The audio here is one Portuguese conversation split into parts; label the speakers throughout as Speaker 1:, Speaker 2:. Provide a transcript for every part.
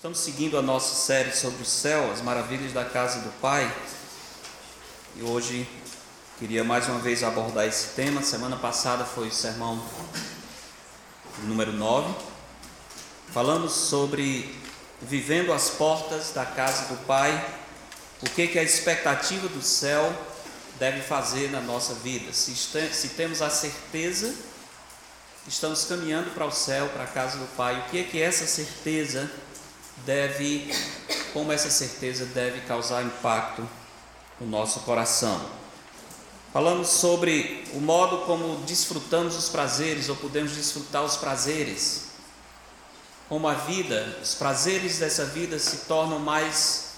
Speaker 1: Estamos seguindo a nossa série sobre o céu, as maravilhas da casa do Pai. E hoje queria mais uma vez abordar esse tema. Semana passada foi o sermão número 9. Falamos sobre vivendo as portas da casa do Pai, o que, que a expectativa do céu deve fazer na nossa vida. Se, se temos a certeza estamos caminhando para o céu, para a casa do Pai, o que é que essa certeza deve, como essa certeza deve causar impacto no nosso coração. Falamos sobre o modo como desfrutamos os prazeres ou podemos desfrutar os prazeres. Como a vida, os prazeres dessa vida se tornam mais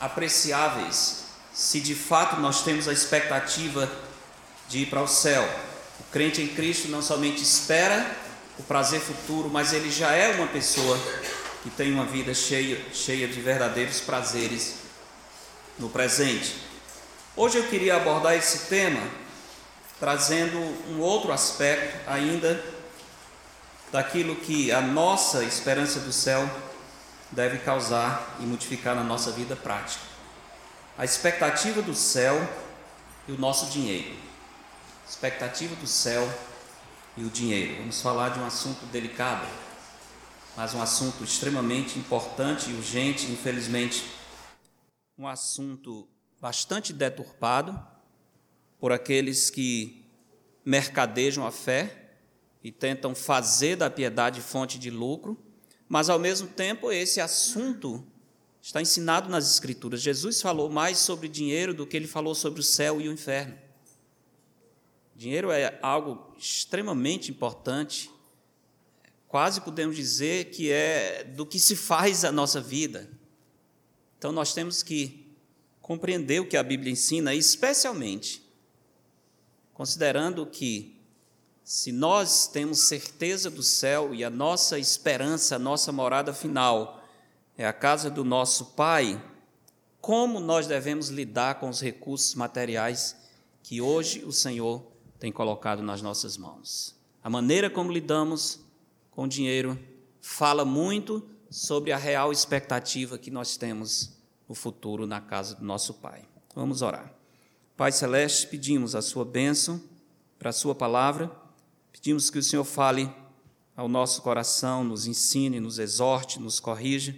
Speaker 1: apreciáveis se de fato nós temos a expectativa de ir para o céu. O crente em Cristo não somente espera o prazer futuro, mas ele já é uma pessoa que tem uma vida cheia, cheia de verdadeiros prazeres no presente. Hoje eu queria abordar esse tema trazendo um outro aspecto ainda daquilo que a nossa esperança do céu deve causar e modificar na nossa vida prática. A expectativa do céu e o nosso dinheiro. Expectativa do céu e o dinheiro. Vamos falar de um assunto delicado mas um assunto extremamente importante e urgente, infelizmente, um assunto bastante deturpado por aqueles que mercadejam a fé e tentam fazer da piedade fonte de lucro, mas ao mesmo tempo esse assunto está ensinado nas Escrituras. Jesus falou mais sobre dinheiro do que ele falou sobre o céu e o inferno. Dinheiro é algo extremamente importante quase podemos dizer que é do que se faz a nossa vida. Então nós temos que compreender o que a Bíblia ensina, especialmente considerando que se nós temos certeza do céu e a nossa esperança, a nossa morada final é a casa do nosso Pai, como nós devemos lidar com os recursos materiais que hoje o Senhor tem colocado nas nossas mãos. A maneira como lidamos com dinheiro fala muito sobre a real expectativa que nós temos no futuro na casa do nosso Pai. Vamos orar. Pai Celeste, pedimos a Sua bênção para a Sua palavra, pedimos que o Senhor fale ao nosso coração, nos ensine, nos exorte, nos corrija,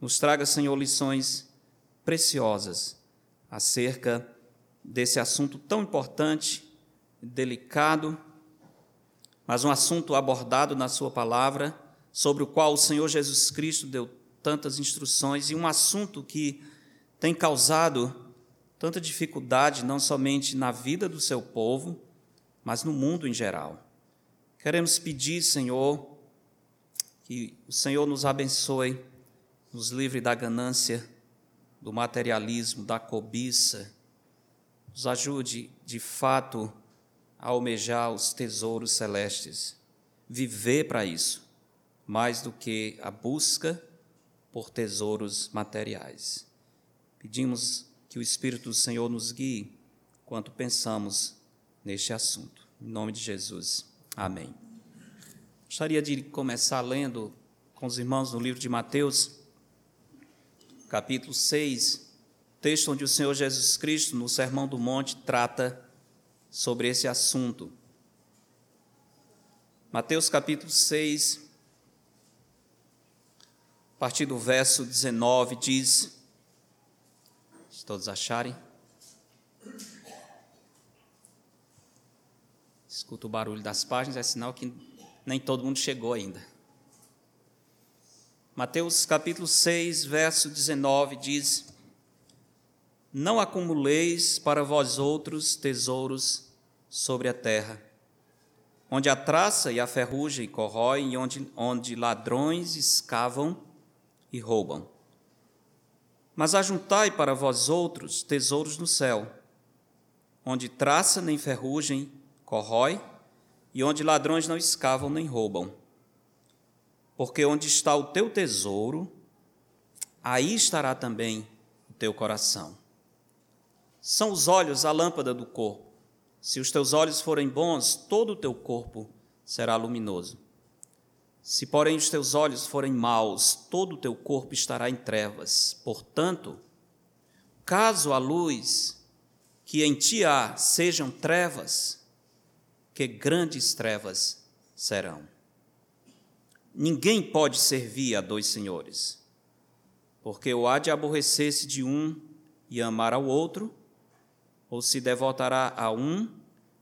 Speaker 1: nos traga, Senhor, lições preciosas acerca desse assunto tão importante, delicado, mas um assunto abordado na Sua palavra, sobre o qual o Senhor Jesus Cristo deu tantas instruções, e um assunto que tem causado tanta dificuldade, não somente na vida do seu povo, mas no mundo em geral. Queremos pedir, Senhor, que o Senhor nos abençoe, nos livre da ganância, do materialismo, da cobiça, nos ajude de fato a almejar os tesouros celestes, viver para isso, mais do que a busca por tesouros materiais. Pedimos que o Espírito do Senhor nos guie quanto pensamos neste assunto. Em nome de Jesus. Amém. Gostaria de começar lendo com os irmãos no livro de Mateus, capítulo 6, texto onde o Senhor Jesus Cristo, no Sermão do Monte, trata sobre esse assunto. Mateus capítulo 6, a partir do verso 19, diz: se todos acharem. Escuta o barulho das páginas, é sinal que nem todo mundo chegou ainda. Mateus capítulo 6, verso 19 diz: Não acumuleis para vós outros tesouros sobre a terra, onde a traça e a ferrugem corroem e onde, onde ladrões escavam e roubam. Mas ajuntai para vós outros tesouros no céu, onde traça nem ferrugem corrói e onde ladrões não escavam nem roubam. Porque onde está o teu tesouro, aí estará também o teu coração. São os olhos a lâmpada do corpo. Se os teus olhos forem bons, todo o teu corpo será luminoso. Se, porém, os teus olhos forem maus, todo o teu corpo estará em trevas. Portanto, caso a luz que em ti há sejam trevas, que grandes trevas serão. Ninguém pode servir a dois senhores, porque ou há de aborrecer-se de um e amar ao outro, ou se devotará a um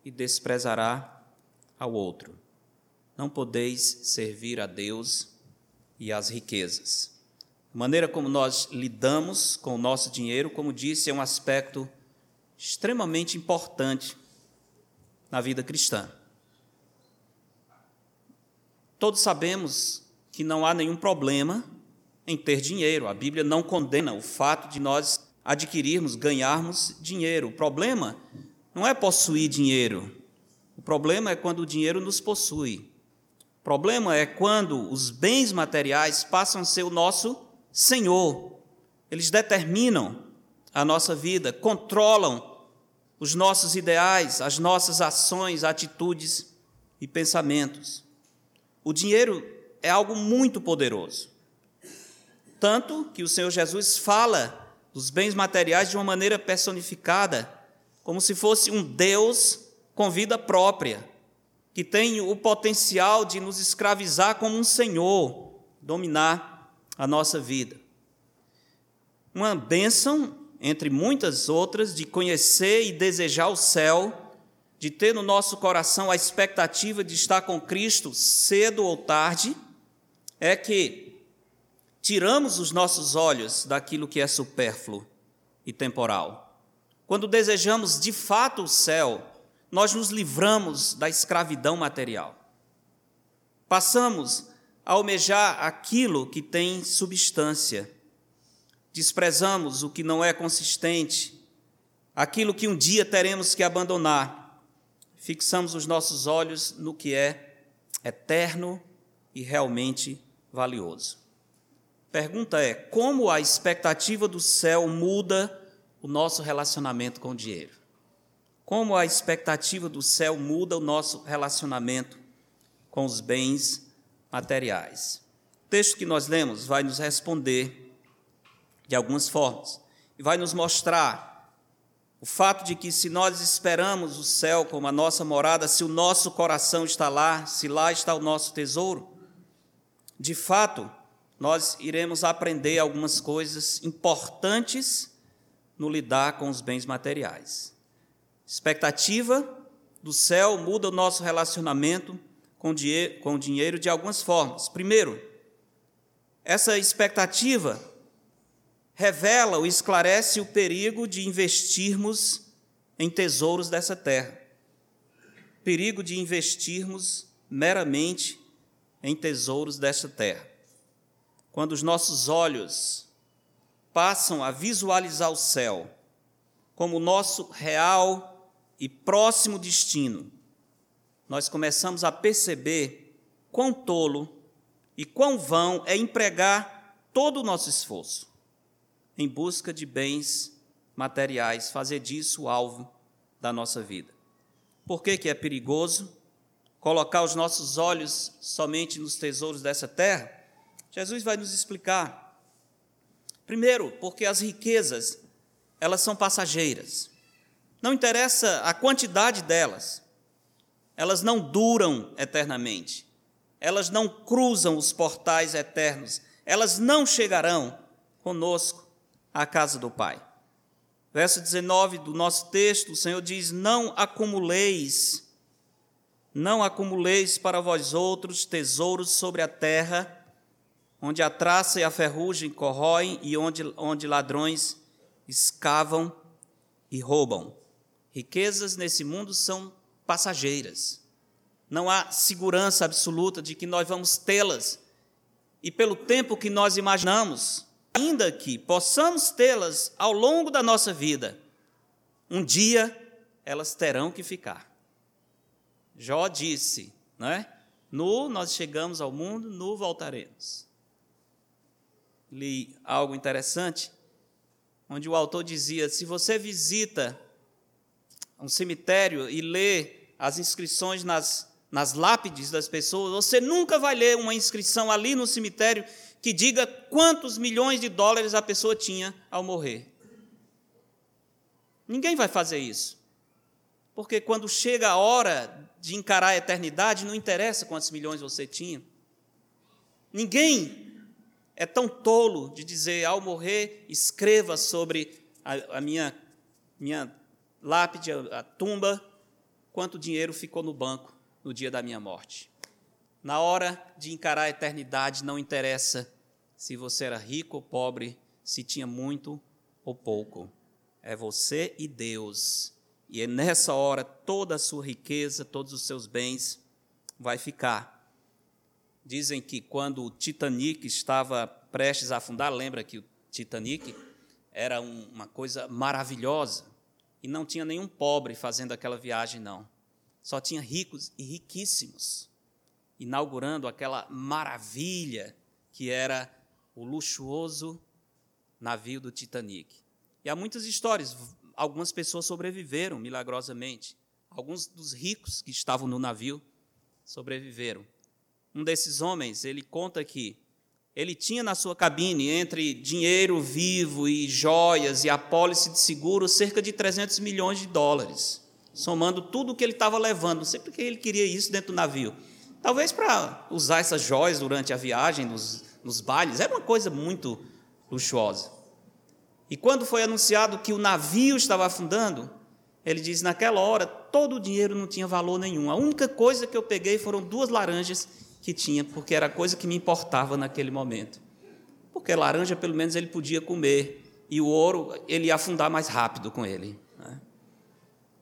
Speaker 1: e desprezará ao outro. Não podeis servir a Deus e às riquezas. A maneira como nós lidamos com o nosso dinheiro, como disse, é um aspecto extremamente importante na vida cristã. Todos sabemos que não há nenhum problema em ter dinheiro. A Bíblia não condena o fato de nós adquirirmos, ganharmos dinheiro. O problema não é possuir dinheiro. O problema é quando o dinheiro nos possui. O problema é quando os bens materiais passam a ser o nosso Senhor. Eles determinam a nossa vida, controlam os nossos ideais, as nossas ações, atitudes e pensamentos. O dinheiro é algo muito poderoso. Tanto que o Senhor Jesus fala dos bens materiais de uma maneira personificada, como se fosse um Deus com vida própria, que tem o potencial de nos escravizar como um senhor, dominar a nossa vida. Uma bênção, entre muitas outras, de conhecer e desejar o céu de ter no nosso coração a expectativa de estar com Cristo cedo ou tarde, é que tiramos os nossos olhos daquilo que é supérfluo e temporal. Quando desejamos de fato o céu, nós nos livramos da escravidão material. Passamos a almejar aquilo que tem substância. Desprezamos o que não é consistente, aquilo que um dia teremos que abandonar fixamos os nossos olhos no que é eterno e realmente valioso. Pergunta é: como a expectativa do céu muda o nosso relacionamento com o dinheiro? Como a expectativa do céu muda o nosso relacionamento com os bens materiais? O texto que nós lemos vai nos responder de algumas formas e vai nos mostrar o fato de que, se nós esperamos o céu como a nossa morada, se o nosso coração está lá, se lá está o nosso tesouro, de fato, nós iremos aprender algumas coisas importantes no lidar com os bens materiais. Expectativa do céu muda o nosso relacionamento com, com o dinheiro de algumas formas. Primeiro, essa expectativa revela ou esclarece o perigo de investirmos em tesouros dessa terra. Perigo de investirmos meramente em tesouros desta terra. Quando os nossos olhos passam a visualizar o céu como nosso real e próximo destino, nós começamos a perceber quão tolo e quão vão é empregar todo o nosso esforço em busca de bens materiais, fazer disso o alvo da nossa vida. Por que, que é perigoso colocar os nossos olhos somente nos tesouros dessa terra? Jesus vai nos explicar. Primeiro, porque as riquezas, elas são passageiras. Não interessa a quantidade delas. Elas não duram eternamente. Elas não cruzam os portais eternos. Elas não chegarão conosco à casa do Pai. Verso 19 do nosso texto, o Senhor diz: Não acumuleis, não acumuleis para vós outros tesouros sobre a terra, onde a traça e a ferrugem corroem e onde, onde ladrões escavam e roubam. Riquezas nesse mundo são passageiras. Não há segurança absoluta de que nós vamos tê-las. E pelo tempo que nós imaginamos, ainda que possamos tê-las ao longo da nossa vida, um dia elas terão que ficar. Jó disse, não é? Nu nós chegamos ao mundo, nu voltaremos. Li algo interessante, onde o autor dizia: se você visita um cemitério e lê as inscrições nas nas lápides das pessoas, você nunca vai ler uma inscrição ali no cemitério que diga quantos milhões de dólares a pessoa tinha ao morrer. Ninguém vai fazer isso. Porque quando chega a hora de encarar a eternidade, não interessa quantos milhões você tinha. Ninguém é tão tolo de dizer, ao morrer, escreva sobre a, a minha, minha lápide, a, a tumba, quanto dinheiro ficou no banco no dia da minha morte. Na hora de encarar a eternidade, não interessa se você era rico ou pobre, se tinha muito ou pouco. É você e Deus. E é nessa hora toda a sua riqueza, todos os seus bens vai ficar. Dizem que quando o Titanic estava prestes a afundar, lembra que o Titanic era um, uma coisa maravilhosa e não tinha nenhum pobre fazendo aquela viagem, não. Só tinha ricos e riquíssimos, inaugurando aquela maravilha que era o luxuoso navio do Titanic. E há muitas histórias, algumas pessoas sobreviveram milagrosamente. Alguns dos ricos que estavam no navio sobreviveram. Um desses homens, ele conta que ele tinha na sua cabine, entre dinheiro vivo e joias e apólice de seguro, cerca de 300 milhões de dólares somando tudo o que ele estava levando. Não sei porque ele queria isso dentro do navio. Talvez para usar essas joias durante a viagem, nos, nos bailes. Era uma coisa muito luxuosa. E quando foi anunciado que o navio estava afundando, ele diz: naquela hora, todo o dinheiro não tinha valor nenhum. A única coisa que eu peguei foram duas laranjas que tinha, porque era a coisa que me importava naquele momento. Porque laranja, pelo menos, ele podia comer, e o ouro, ele ia afundar mais rápido com ele.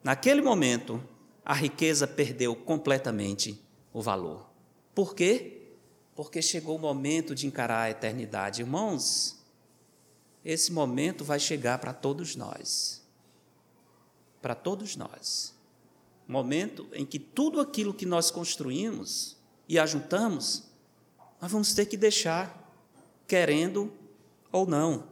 Speaker 1: Naquele momento, a riqueza perdeu completamente o valor. Por quê? Porque chegou o momento de encarar a eternidade. Irmãos, esse momento vai chegar para todos nós. Para todos nós. Momento em que tudo aquilo que nós construímos e ajuntamos, nós vamos ter que deixar, querendo ou não.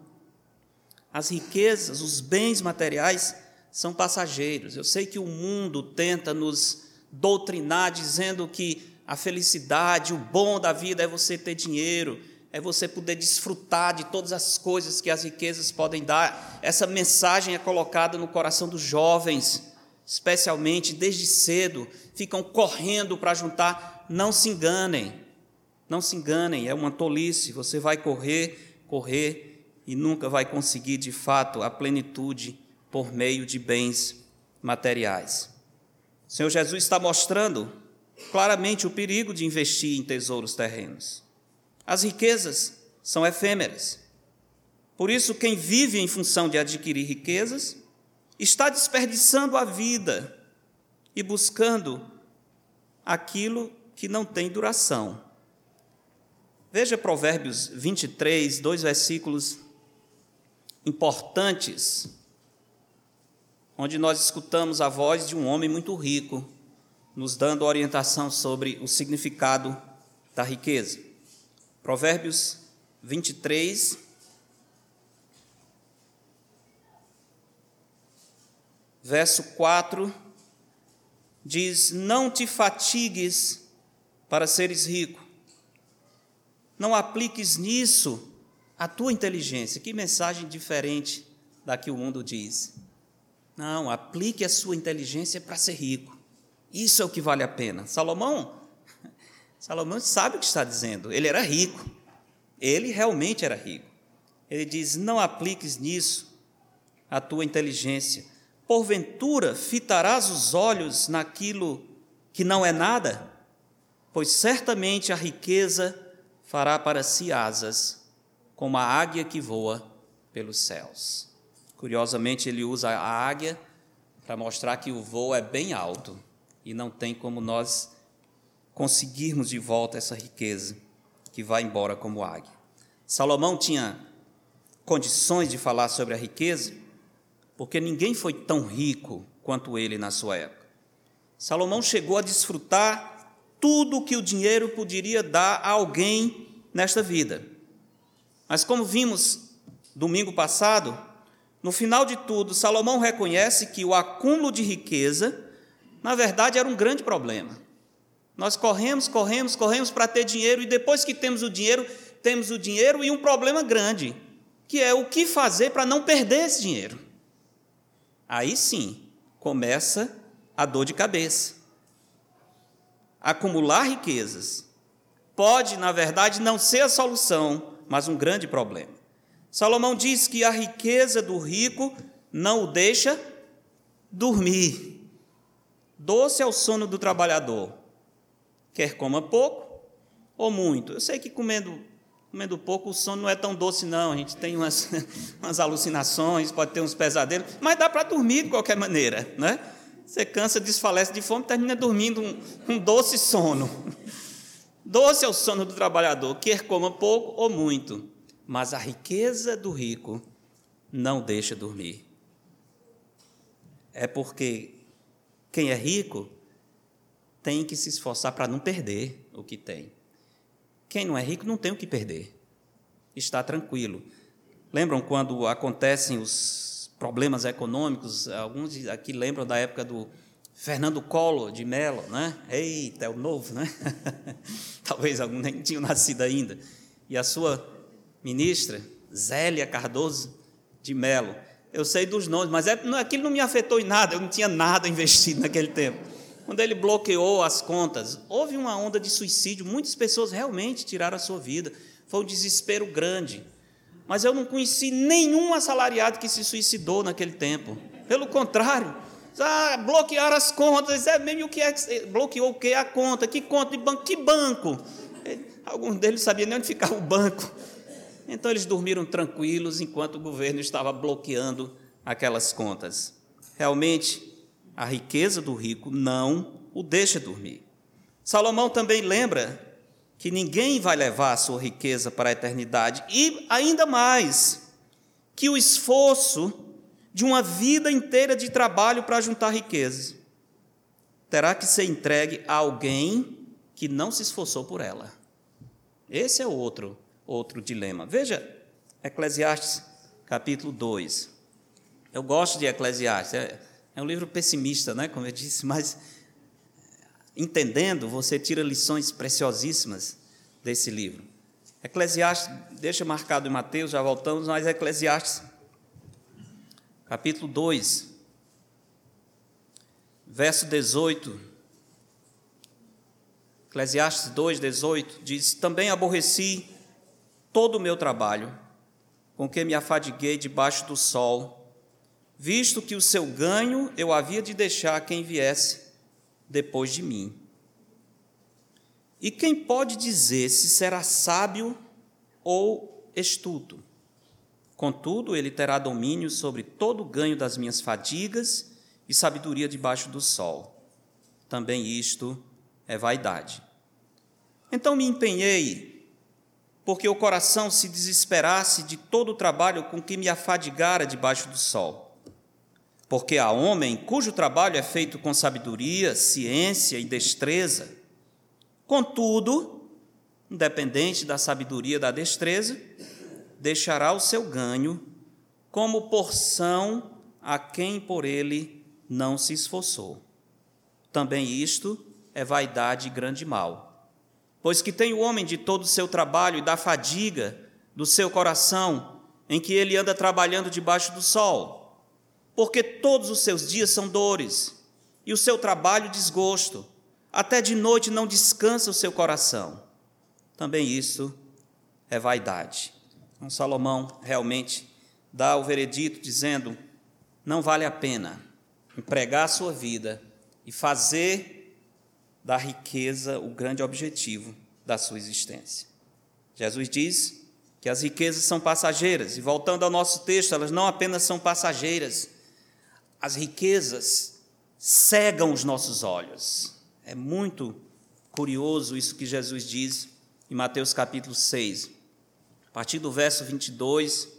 Speaker 1: As riquezas, os bens materiais, são passageiros. Eu sei que o mundo tenta nos doutrinar dizendo que a felicidade, o bom da vida é você ter dinheiro, é você poder desfrutar de todas as coisas que as riquezas podem dar. Essa mensagem é colocada no coração dos jovens, especialmente desde cedo, ficam correndo para juntar. Não se enganem, não se enganem, é uma tolice. Você vai correr, correr e nunca vai conseguir de fato a plenitude por meio de bens materiais. O Senhor Jesus está mostrando claramente o perigo de investir em tesouros terrenos. As riquezas são efêmeras. Por isso, quem vive em função de adquirir riquezas está desperdiçando a vida e buscando aquilo que não tem duração. Veja Provérbios 23, dois versículos importantes onde nós escutamos a voz de um homem muito rico, nos dando orientação sobre o significado da riqueza. Provérbios 23, verso 4, diz: Não te fatigues para seres rico, não apliques nisso a tua inteligência. Que mensagem diferente da que o mundo diz. Não, aplique a sua inteligência para ser rico. Isso é o que vale a pena. Salomão, Salomão sabe o que está dizendo. Ele era rico. Ele realmente era rico. Ele diz: Não apliques nisso a tua inteligência. Porventura fitarás os olhos naquilo que não é nada? Pois certamente a riqueza fará para si asas, como a águia que voa pelos céus. Curiosamente, ele usa a águia para mostrar que o voo é bem alto e não tem como nós conseguirmos de volta essa riqueza que vai embora como águia. Salomão tinha condições de falar sobre a riqueza, porque ninguém foi tão rico quanto ele na sua época. Salomão chegou a desfrutar tudo que o dinheiro poderia dar a alguém nesta vida. Mas como vimos domingo passado, no final de tudo, Salomão reconhece que o acúmulo de riqueza, na verdade, era um grande problema. Nós corremos, corremos, corremos para ter dinheiro e depois que temos o dinheiro, temos o dinheiro e um problema grande, que é o que fazer para não perder esse dinheiro. Aí sim começa a dor de cabeça. Acumular riquezas pode, na verdade, não ser a solução, mas um grande problema. Salomão diz que a riqueza do rico não o deixa dormir. Doce é o sono do trabalhador, quer coma pouco ou muito. Eu sei que comendo, comendo pouco o sono não é tão doce, não. A gente tem umas, umas alucinações, pode ter uns pesadelos, mas dá para dormir de qualquer maneira, né? Você cansa, desfalece de fome, termina dormindo um, um doce sono. Doce é o sono do trabalhador, quer coma pouco ou muito, mas a riqueza do rico não deixa dormir. É porque quem é rico tem que se esforçar para não perder o que tem. Quem não é rico não tem o que perder. Está tranquilo. Lembram quando acontecem os problemas econômicos? Alguns aqui lembram da época do Fernando Collor de Mello, né? Eita, é o novo, né? Talvez alguns nem tinham nascido ainda. E a sua ministra, Zélia Cardoso de Mello. Eu sei dos nomes, mas é, aquilo não me afetou em nada, eu não tinha nada investido naquele tempo quando ele bloqueou as contas, houve uma onda de suicídio, muitas pessoas realmente tiraram a sua vida. Foi um desespero grande. Mas eu não conheci nenhum assalariado que se suicidou naquele tempo. Pelo contrário, ah, bloquearam as contas. É mesmo o que é bloqueou o que a conta? Que conta de banco? Que banco? Alguns deles sabiam nem onde ficava o banco. Então eles dormiram tranquilos enquanto o governo estava bloqueando aquelas contas. Realmente a riqueza do rico não o deixa dormir. Salomão também lembra que ninguém vai levar a sua riqueza para a eternidade e ainda mais que o esforço de uma vida inteira de trabalho para juntar riqueza terá que ser entregue a alguém que não se esforçou por ela. Esse é outro outro dilema. Veja Eclesiastes capítulo 2. Eu gosto de Eclesiastes, é, é um livro pessimista, né, como eu disse, mas entendendo, você tira lições preciosíssimas desse livro. Eclesiastes, deixa marcado em Mateus, já voltamos, mas Eclesiastes, capítulo 2, verso 18. Eclesiastes 2, 18 diz: Também aborreci todo o meu trabalho, com que me afadiguei debaixo do sol visto que o seu ganho eu havia de deixar quem viesse depois de mim. E quem pode dizer se será sábio ou estudo? Contudo, ele terá domínio sobre todo o ganho das minhas fadigas e sabedoria debaixo do sol. Também isto é vaidade. Então me empenhei, porque o coração se desesperasse de todo o trabalho com que me afadigara debaixo do sol porque há homem cujo trabalho é feito com sabedoria, ciência e destreza. Contudo, independente da sabedoria e da destreza, deixará o seu ganho como porção a quem por ele não se esforçou. Também isto é vaidade e grande mal. Pois que tem o homem de todo o seu trabalho e da fadiga do seu coração, em que ele anda trabalhando debaixo do sol, porque todos os seus dias são dores, e o seu trabalho desgosto, até de noite não descansa o seu coração. Também isso é vaidade. Então, Salomão realmente dá o veredito dizendo: não vale a pena empregar a sua vida e fazer da riqueza o grande objetivo da sua existência. Jesus diz que as riquezas são passageiras, e voltando ao nosso texto, elas não apenas são passageiras, as riquezas cegam os nossos olhos. É muito curioso isso que Jesus diz em Mateus capítulo 6. A partir do verso 22,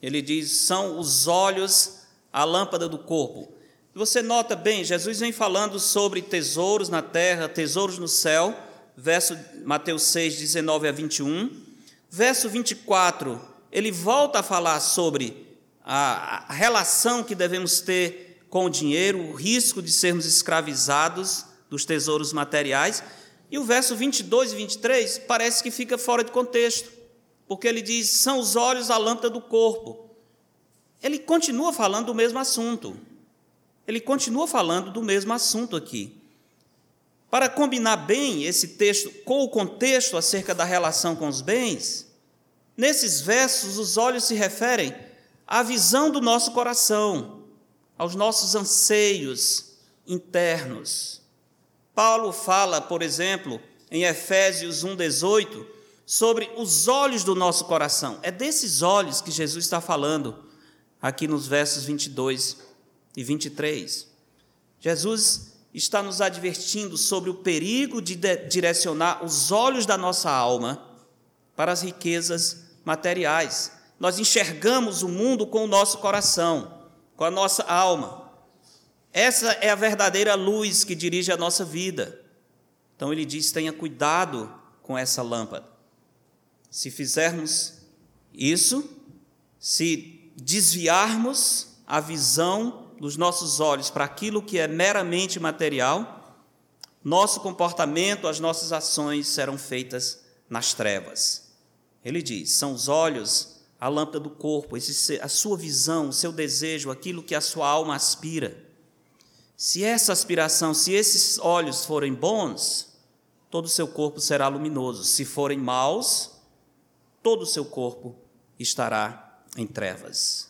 Speaker 1: ele diz: São os olhos a lâmpada do corpo. Você nota bem, Jesus vem falando sobre tesouros na terra, tesouros no céu, verso Mateus 6, 19 a 21. Verso 24, ele volta a falar sobre a, relação que devemos ter com o dinheiro, o risco de sermos escravizados dos tesouros materiais. E o verso 22 e 23 parece que fica fora de contexto, porque ele diz: são os olhos a lâmpada do corpo. Ele continua falando do mesmo assunto. Ele continua falando do mesmo assunto aqui. Para combinar bem esse texto com o contexto acerca da relação com os bens, nesses versos os olhos se referem à visão do nosso coração, aos nossos anseios internos. Paulo fala, por exemplo, em Efésios 1,18, sobre os olhos do nosso coração. É desses olhos que Jesus está falando aqui nos versos 22 e 23. Jesus está nos advertindo sobre o perigo de direcionar os olhos da nossa alma para as riquezas materiais. Nós enxergamos o mundo com o nosso coração, com a nossa alma. Essa é a verdadeira luz que dirige a nossa vida. Então ele diz: tenha cuidado com essa lâmpada. Se fizermos isso, se desviarmos a visão dos nossos olhos para aquilo que é meramente material, nosso comportamento, as nossas ações serão feitas nas trevas. Ele diz: são os olhos a lâmpada do corpo, a sua visão, o seu desejo, aquilo que a sua alma aspira. Se essa aspiração, se esses olhos forem bons, todo o seu corpo será luminoso. Se forem maus, todo o seu corpo estará em trevas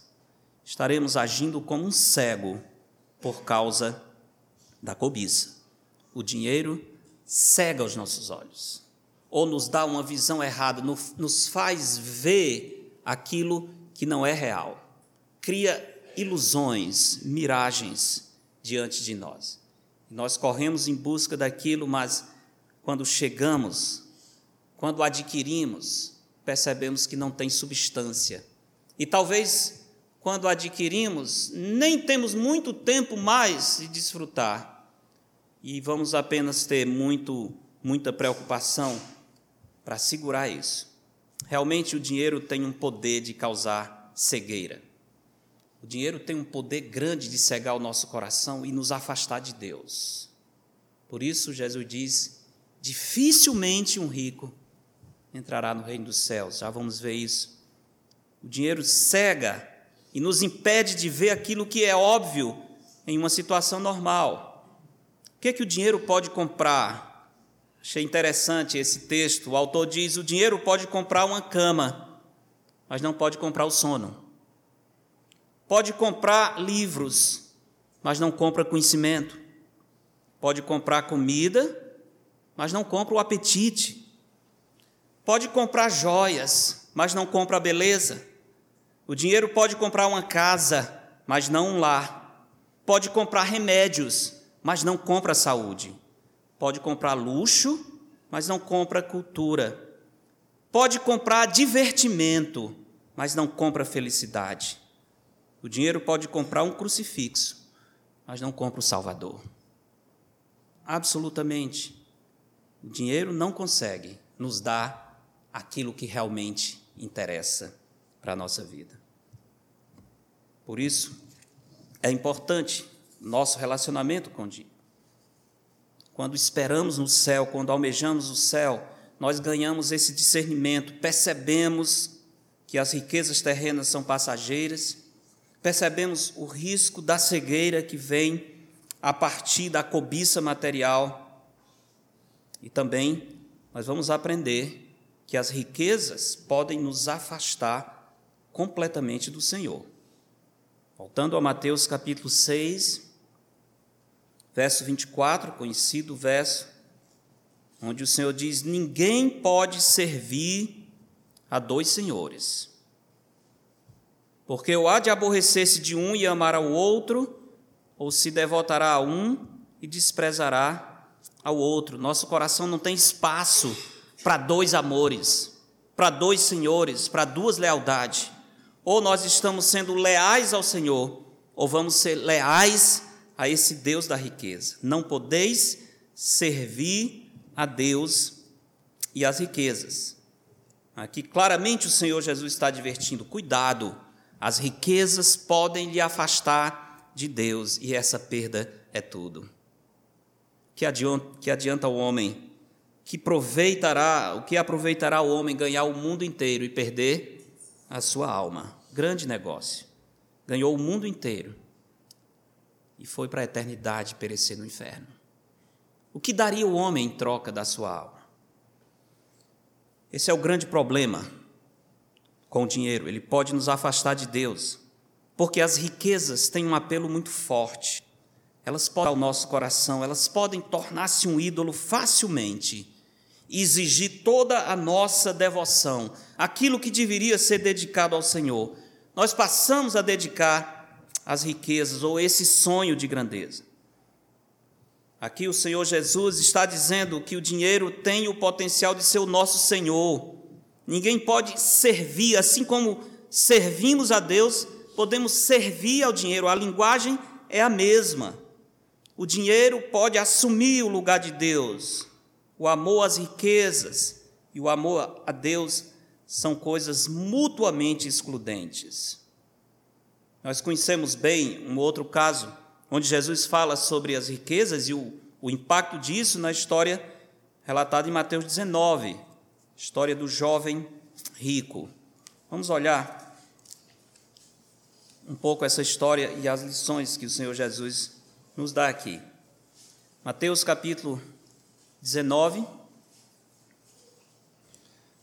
Speaker 1: estaremos agindo como um cego por causa da cobiça. O dinheiro cega os nossos olhos, ou nos dá uma visão errada, nos faz ver aquilo que não é real, cria ilusões, miragens diante de nós. Nós corremos em busca daquilo, mas quando chegamos, quando adquirimos, percebemos que não tem substância. E talvez quando adquirimos, nem temos muito tempo mais de desfrutar e vamos apenas ter muito, muita preocupação para segurar isso. Realmente o dinheiro tem um poder de causar cegueira. O dinheiro tem um poder grande de cegar o nosso coração e nos afastar de Deus. Por isso, Jesus diz: dificilmente um rico entrará no reino dos céus. Já vamos ver isso. O dinheiro cega e nos impede de ver aquilo que é óbvio em uma situação normal. O que é que o dinheiro pode comprar? Achei interessante esse texto. O autor diz: o dinheiro pode comprar uma cama, mas não pode comprar o sono. Pode comprar livros, mas não compra conhecimento. Pode comprar comida, mas não compra o apetite. Pode comprar joias, mas não compra a beleza. O dinheiro pode comprar uma casa, mas não um lar. Pode comprar remédios, mas não compra saúde. Pode comprar luxo, mas não compra cultura. Pode comprar divertimento, mas não compra felicidade. O dinheiro pode comprar um crucifixo, mas não compra o Salvador. Absolutamente. O dinheiro não consegue nos dar aquilo que realmente interessa para a nossa vida. Por isso, é importante nosso relacionamento com Deus. Quando esperamos no céu, quando almejamos o céu, nós ganhamos esse discernimento, percebemos que as riquezas terrenas são passageiras, percebemos o risco da cegueira que vem a partir da cobiça material e também nós vamos aprender que as riquezas podem nos afastar completamente do Senhor. Voltando a Mateus capítulo 6, verso 24, conhecido verso, onde o Senhor diz: Ninguém pode servir a dois senhores, porque ou há de aborrecer-se de um e amar ao outro, ou se devotará a um e desprezará ao outro. Nosso coração não tem espaço para dois amores, para dois senhores, para duas lealdades. Ou nós estamos sendo leais ao Senhor, ou vamos ser leais a esse Deus da riqueza. Não podeis servir a Deus e as riquezas. Aqui claramente o Senhor Jesus está advertindo: cuidado, as riquezas podem lhe afastar de Deus e essa perda é tudo. que adianta, que adianta o homem, que aproveitará, o que aproveitará o homem ganhar o mundo inteiro e perder a sua alma? Grande negócio. Ganhou o mundo inteiro e foi para a eternidade perecer no inferno. O que daria o homem em troca da sua alma? Esse é o grande problema com o dinheiro. Ele pode nos afastar de Deus, porque as riquezas têm um apelo muito forte. Elas podem ao nosso coração, elas podem tornar-se um ídolo facilmente e exigir toda a nossa devoção, aquilo que deveria ser dedicado ao Senhor. Nós passamos a dedicar as riquezas ou esse sonho de grandeza. Aqui o Senhor Jesus está dizendo que o dinheiro tem o potencial de ser o nosso Senhor. Ninguém pode servir, assim como servimos a Deus, podemos servir ao dinheiro. A linguagem é a mesma. O dinheiro pode assumir o lugar de Deus. O amor às riquezas e o amor a Deus são coisas mutuamente excludentes. Nós conhecemos bem um outro caso onde Jesus fala sobre as riquezas e o, o impacto disso na história relatada em Mateus 19, história do jovem rico. Vamos olhar um pouco essa história e as lições que o Senhor Jesus nos dá aqui. Mateus capítulo 19,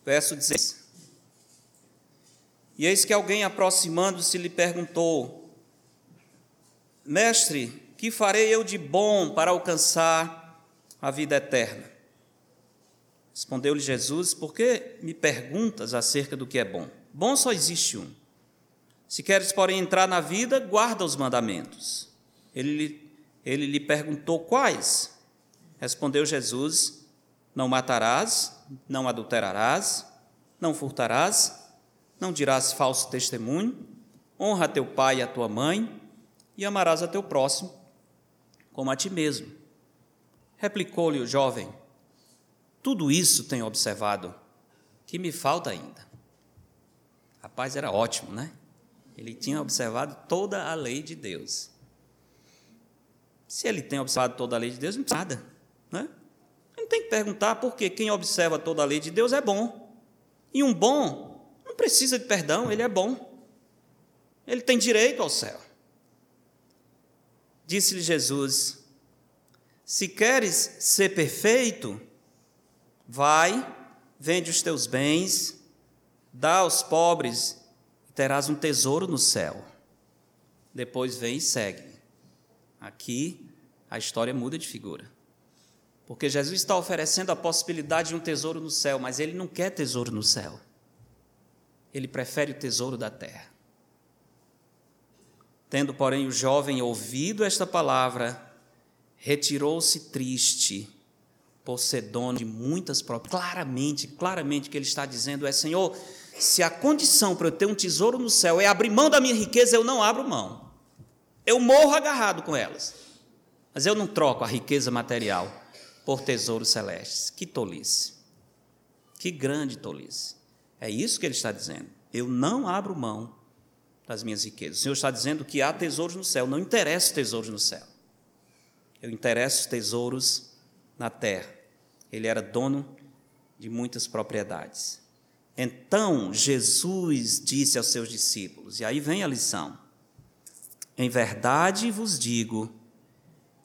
Speaker 1: verso 16. E eis que alguém aproximando-se lhe perguntou: Mestre, que farei eu de bom para alcançar a vida eterna? Respondeu-lhe Jesus: Por que me perguntas acerca do que é bom? Bom só existe um. Se queres, porém, entrar na vida, guarda os mandamentos. Ele, ele lhe perguntou quais? Respondeu Jesus: Não matarás, não adulterarás, não furtarás, não dirás falso testemunho, honra teu pai e a tua mãe, e amarás a teu próximo como a ti mesmo. Replicou-lhe o jovem: Tudo isso tenho observado, que me falta ainda. Rapaz, era ótimo, né? Ele tinha observado toda a lei de Deus. Se ele tem observado toda a lei de Deus, não precisa nada, né? Ele tem que perguntar porque quem observa toda a lei de Deus é bom. E um bom não precisa de perdão, ele é bom. Ele tem direito ao céu. Disse-lhe Jesus: Se queres ser perfeito, vai, vende os teus bens, dá aos pobres e terás um tesouro no céu. Depois vem e segue. Aqui a história muda de figura. Porque Jesus está oferecendo a possibilidade de um tesouro no céu, mas ele não quer tesouro no céu ele prefere o tesouro da terra. Tendo, porém, o jovem ouvido esta palavra, retirou-se triste, por ser dono de muitas propriedades. Claramente, claramente, o que ele está dizendo é: Senhor, se a condição para eu ter um tesouro no céu é abrir mão da minha riqueza, eu não abro mão. Eu morro agarrado com elas. Mas eu não troco a riqueza material por tesouros celestes. Que tolice. Que grande tolice. É isso que ele está dizendo. Eu não abro mão das minhas riquezas. O Senhor está dizendo que há tesouros no céu. Não interessa tesouros no céu. Eu interesso tesouros na terra. Ele era dono de muitas propriedades. Então Jesus disse aos seus discípulos, e aí vem a lição: Em verdade vos digo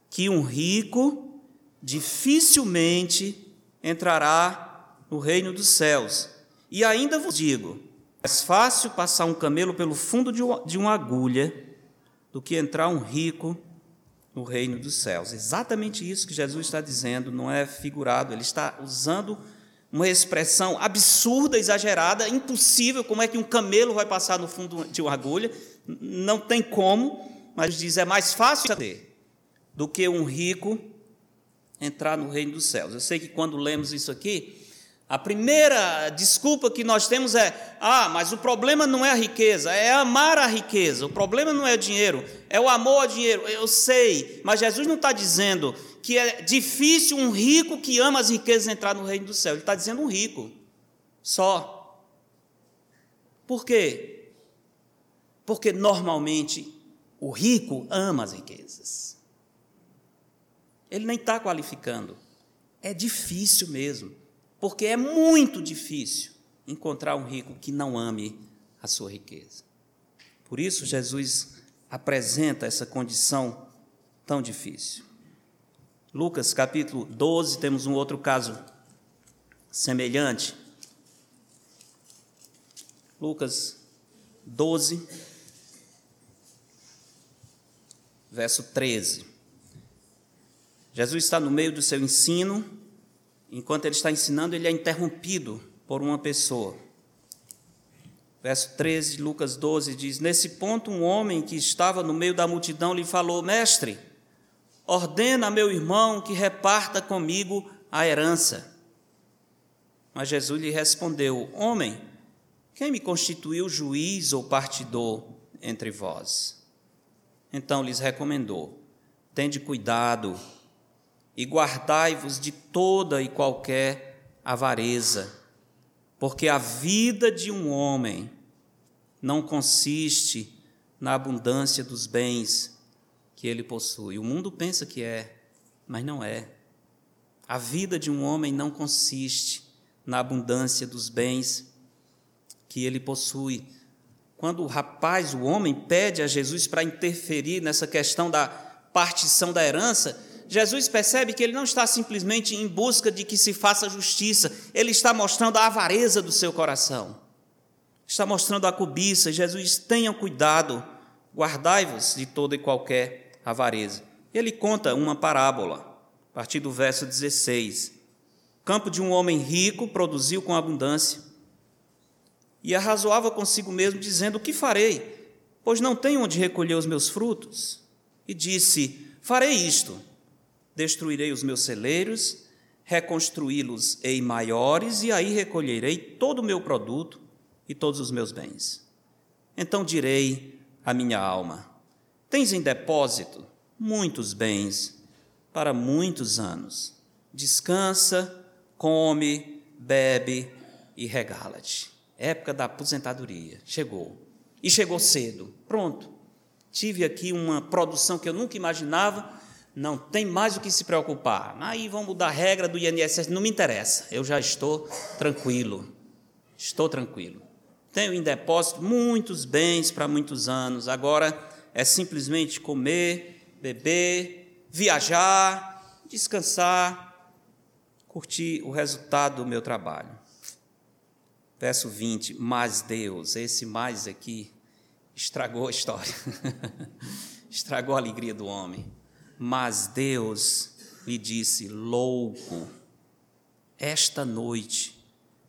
Speaker 1: que um rico dificilmente entrará no reino dos céus. E ainda vos digo: é mais fácil passar um camelo pelo fundo de uma agulha do que entrar um rico no reino dos céus. Exatamente isso que Jesus está dizendo, não é figurado, ele está usando uma expressão absurda, exagerada, impossível. Como é que um camelo vai passar no fundo de uma agulha? Não tem como, mas diz: é mais fácil do que um rico entrar no reino dos céus. Eu sei que quando lemos isso aqui, a primeira desculpa que nós temos é: ah, mas o problema não é a riqueza, é amar a riqueza. O problema não é o dinheiro, é o amor ao dinheiro. Eu sei, mas Jesus não está dizendo que é difícil um rico que ama as riquezas entrar no reino do céu. Ele está dizendo um rico só. Por quê? Porque normalmente o rico ama as riquezas. Ele nem está qualificando. É difícil mesmo, porque é muito difícil encontrar um rico que não ame a sua riqueza. Por isso, Jesus apresenta essa condição tão difícil. Lucas capítulo 12, temos um outro caso semelhante. Lucas 12, verso 13. Jesus está no meio do seu ensino, enquanto ele está ensinando, ele é interrompido por uma pessoa. Verso 13 de Lucas 12 diz: Nesse ponto, um homem que estava no meio da multidão lhe falou: Mestre, ordena a meu irmão que reparta comigo a herança. Mas Jesus lhe respondeu: Homem, quem me constituiu juiz ou partidor entre vós? Então lhes recomendou: Tende cuidado e guardai-vos de toda e qualquer avareza, porque a vida de um homem não consiste na abundância dos bens que ele possui. O mundo pensa que é, mas não é. A vida de um homem não consiste na abundância dos bens que ele possui. Quando o rapaz, o homem, pede a Jesus para interferir nessa questão da partição da herança, Jesus percebe que ele não está simplesmente em busca de que se faça justiça, ele está mostrando a avareza do seu coração, está mostrando a cobiça. Jesus, tenham cuidado, guardai-vos de toda e qualquer avareza. Ele conta uma parábola, a partir do verso 16. O campo de um homem rico produziu com abundância, e arrazoava consigo mesmo, dizendo: O que farei? Pois não tenho onde recolher os meus frutos. E disse: Farei isto destruirei os meus celeiros, reconstruí-los-ei maiores, e aí recolherei todo o meu produto e todos os meus bens. Então direi à minha alma: Tens em depósito muitos bens para muitos anos. Descansa, come, bebe e regala-te. Época da aposentadoria chegou. E chegou cedo. Pronto. Tive aqui uma produção que eu nunca imaginava não tem mais o que se preocupar. Aí vão mudar a regra do INSS, não me interessa. Eu já estou tranquilo. Estou tranquilo. Tenho em depósito muitos bens para muitos anos. Agora é simplesmente comer, beber, viajar, descansar, curtir o resultado do meu trabalho. Verso 20: Mas Deus, esse mais aqui, estragou a história, estragou a alegria do homem. Mas Deus lhe disse: Louco, esta noite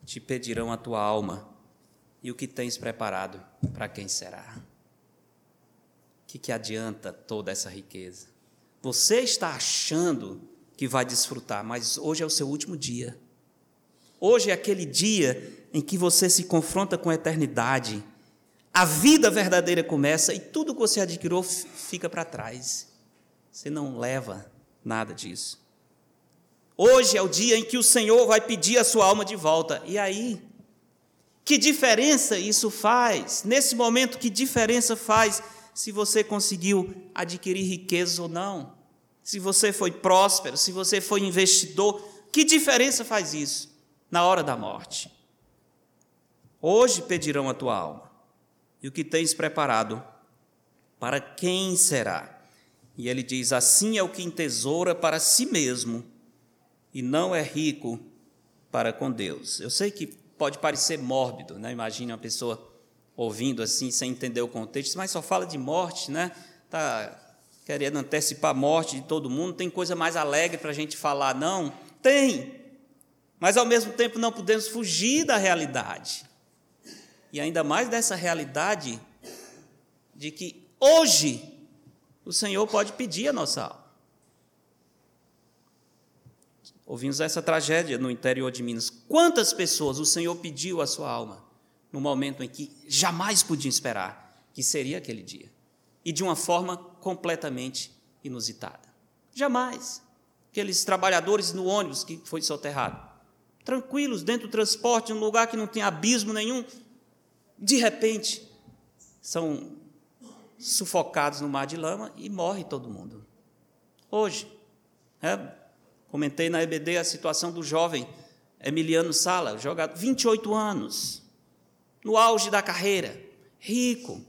Speaker 1: te pedirão a tua alma, e o que tens preparado, para quem será? O que, que adianta toda essa riqueza? Você está achando que vai desfrutar, mas hoje é o seu último dia. Hoje é aquele dia em que você se confronta com a eternidade. A vida verdadeira começa e tudo que você adquiriu fica para trás. Você não leva nada disso. Hoje é o dia em que o Senhor vai pedir a sua alma de volta. E aí? Que diferença isso faz? Nesse momento, que diferença faz se você conseguiu adquirir riquezas ou não? Se você foi próspero, se você foi investidor, que diferença faz isso na hora da morte? Hoje pedirão a tua alma. E o que tens preparado? Para quem será? E ele diz: Assim é o que entesoura para si mesmo e não é rico para com Deus. Eu sei que pode parecer mórbido, né? Imagine uma pessoa ouvindo assim, sem entender o contexto, mas só fala de morte, né? Está querendo antecipar a morte de todo mundo. Tem coisa mais alegre para a gente falar? Não? Tem! Mas ao mesmo tempo não podemos fugir da realidade. E ainda mais dessa realidade de que hoje o Senhor pode pedir a nossa alma. Ouvimos essa tragédia no interior de Minas. Quantas pessoas o Senhor pediu a sua alma no momento em que jamais podiam esperar que seria aquele dia? E de uma forma completamente inusitada. Jamais. Aqueles trabalhadores no ônibus que foi soterrado, tranquilos dentro do transporte, num lugar que não tem abismo nenhum, de repente são sufocados no mar de lama e morre todo mundo. Hoje, É, comentei na EBD a situação do jovem Emiliano Sala, jogador, 28 anos, no auge da carreira, rico,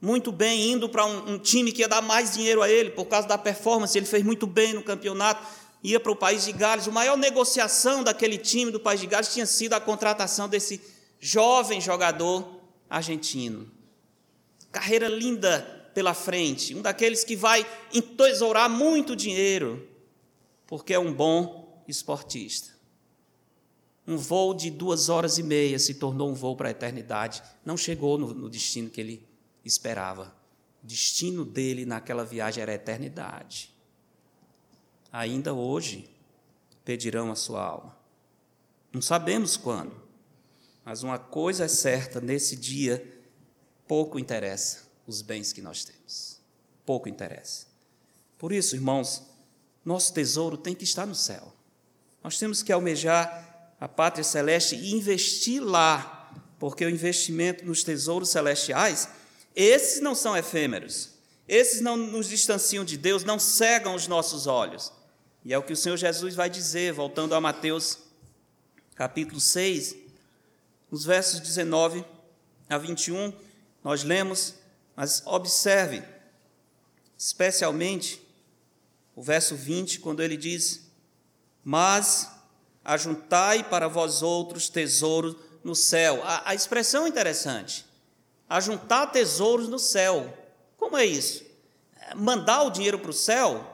Speaker 1: muito bem, indo para um, um, time que ia dar mais dinheiro a ele por causa da performance, ele fez muito bem no campeonato, ia para o país de Gales. A maior negociação daquele time do país de Gales tinha sido a contratação desse jovem jogador argentino. Carreira linda pela frente, um daqueles que vai entesourar muito dinheiro, porque é um bom esportista. Um voo de duas horas e meia se tornou um voo para a eternidade. Não chegou no, no destino que ele esperava. O destino dele naquela viagem era a eternidade. Ainda hoje pedirão a sua alma. Não sabemos quando, mas uma coisa é certa: nesse dia, pouco interessa os bens que nós temos. Pouco interessa. Por isso, irmãos, nosso tesouro tem que estar no céu. Nós temos que almejar a pátria celeste e investir lá, porque o investimento nos tesouros celestiais esses não são efêmeros. Esses não nos distanciam de Deus, não cegam os nossos olhos. E é o que o Senhor Jesus vai dizer, voltando a Mateus capítulo 6, nos versos 19 a 21, nós lemos, mas observe, especialmente o verso 20, quando ele diz: Mas ajuntai para vós outros tesouros no céu. A, a expressão é interessante a juntar tesouros no céu. Como é isso? Mandar o dinheiro para o céu?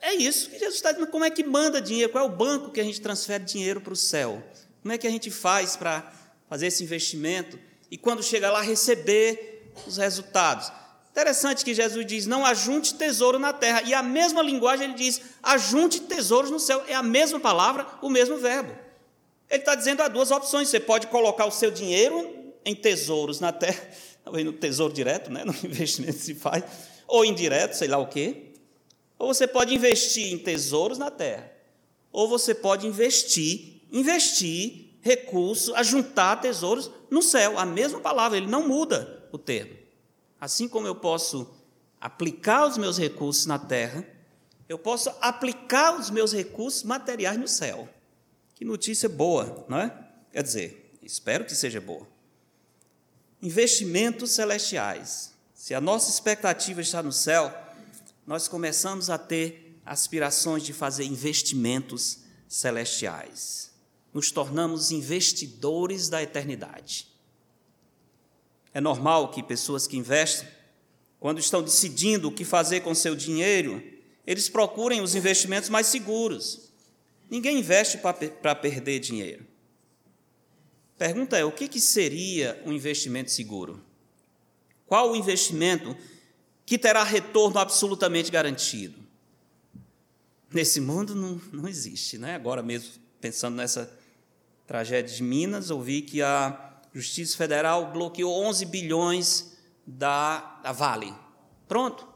Speaker 1: É isso que Jesus está dizendo. Como é que manda dinheiro? Qual é o banco que a gente transfere dinheiro para o céu? Como é que a gente faz para fazer esse investimento e quando chega lá receber os resultados? Interessante que Jesus diz: não ajunte tesouro na terra. E a mesma linguagem ele diz: ajunte tesouros no céu. É a mesma palavra, o mesmo verbo. Ele está dizendo há duas opções. Você pode colocar o seu dinheiro em tesouros na terra, talvez no tesouro direto, né, no investimento se faz, ou indireto, sei lá o quê. Ou você pode investir em tesouros na terra, ou você pode investir, investir recursos, ajuntar tesouros no céu. A mesma palavra, ele não muda o termo. Assim como eu posso aplicar os meus recursos na terra, eu posso aplicar os meus recursos materiais no céu. Que notícia boa, não é? Quer dizer, espero que seja boa investimentos celestiais. Se a nossa expectativa está no céu, nós começamos a ter aspirações de fazer investimentos celestiais. Nos tornamos investidores da eternidade. É normal que pessoas que investem, quando estão decidindo o que fazer com seu dinheiro, eles procurem os investimentos mais seguros. Ninguém investe para perder dinheiro. Pergunta é: o que, que seria um investimento seguro? Qual o investimento que terá retorno absolutamente garantido? Nesse mundo não, não existe, né? Agora mesmo, pensando nessa tragédia de Minas, ouvi que a Justiça Federal bloqueou 11 bilhões da, da Vale. Pronto.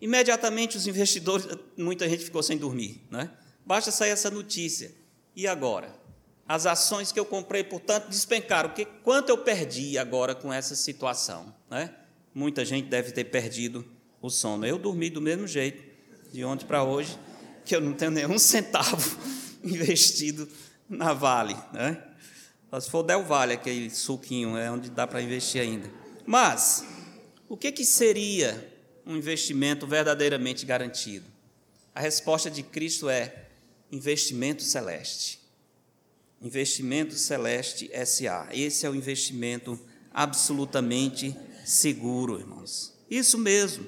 Speaker 1: Imediatamente os investidores, muita gente ficou sem dormir, né? Basta sair essa notícia. E agora? as ações que eu comprei, portanto, despencaram. Que, quanto eu perdi agora com essa situação? Né? Muita gente deve ter perdido o sono. Eu dormi do mesmo jeito, de ontem para hoje, que eu não tenho nenhum centavo investido na Vale. Né? se for Del Vale, aquele suquinho, é onde dá para investir ainda. Mas, o que, que seria um investimento verdadeiramente garantido? A resposta de Cristo é investimento celeste. Investimento Celeste SA. Esse é o investimento absolutamente seguro, irmãos. Isso mesmo.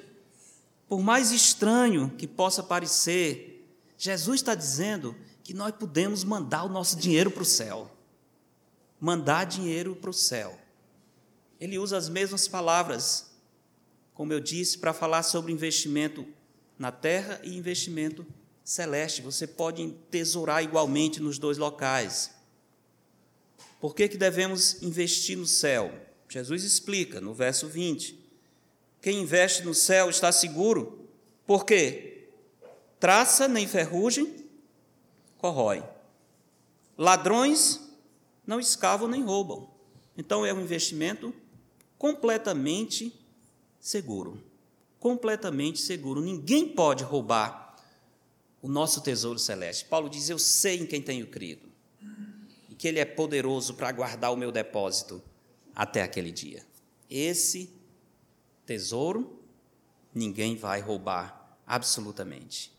Speaker 1: Por mais estranho que possa parecer, Jesus está dizendo que nós podemos mandar o nosso dinheiro para o céu. Mandar dinheiro para o céu. Ele usa as mesmas palavras, como eu disse, para falar sobre investimento na terra e investimento celeste. Você pode tesourar igualmente nos dois locais. Por que, que devemos investir no céu? Jesus explica no verso 20. Quem investe no céu está seguro, porque traça nem ferrugem corrói. Ladrões não escavam nem roubam. Então é um investimento completamente seguro. Completamente seguro. Ninguém pode roubar o nosso tesouro celeste. Paulo diz: Eu sei em quem tenho crido, e que Ele é poderoso para guardar o meu depósito até aquele dia. Esse tesouro ninguém vai roubar absolutamente.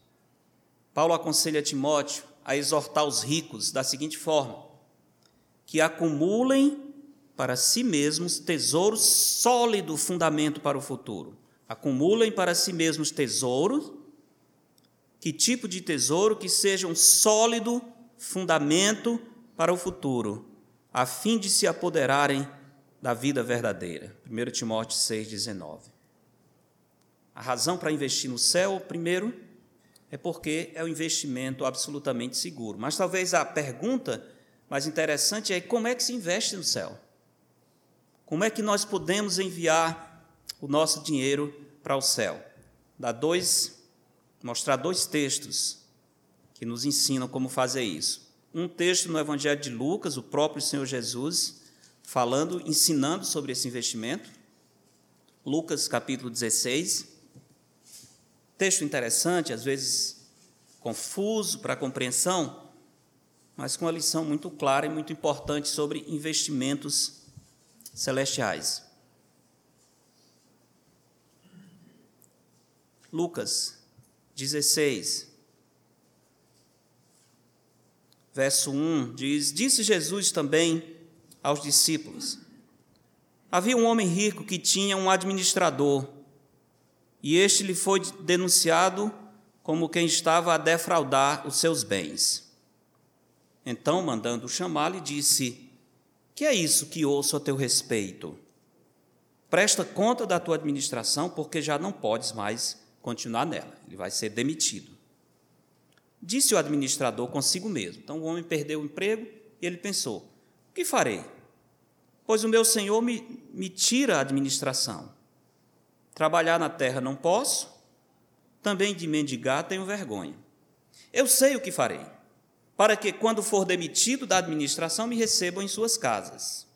Speaker 1: Paulo aconselha Timóteo a exortar os ricos da seguinte forma: que acumulem para si mesmos tesouros sólido fundamento para o futuro. Acumulem para si mesmos tesouros. Que tipo de tesouro que seja um sólido fundamento para o futuro, a fim de se apoderarem da vida verdadeira. 1 Timóteo 6,19. A razão para investir no céu, primeiro, é porque é um investimento absolutamente seguro. Mas talvez a pergunta mais interessante é como é que se investe no céu? Como é que nós podemos enviar o nosso dinheiro para o céu? Dá dois, mostrar dois textos que nos ensinam como fazer isso. Um texto no Evangelho de Lucas, o próprio Senhor Jesus, falando, ensinando sobre esse investimento. Lucas capítulo 16, Texto interessante, às vezes confuso para a compreensão, mas com uma lição muito clara e muito importante sobre investimentos celestiais. Lucas 16, verso 1 diz: Disse Jesus também aos discípulos: Havia um homem rico que tinha um administrador e este lhe foi denunciado como quem estava a defraudar os seus bens. Então, mandando chamá-lo, disse: Que é isso que ouço a teu respeito? Presta conta da tua administração, porque já não podes mais continuar nela. Ele vai ser demitido. Disse o administrador consigo mesmo. Então o homem perdeu o emprego e ele pensou: O que farei? Pois o meu senhor me, me tira a administração. Trabalhar na terra não posso, também de mendigar tenho vergonha. Eu sei o que farei, para que, quando for demitido da administração, me recebam em suas casas.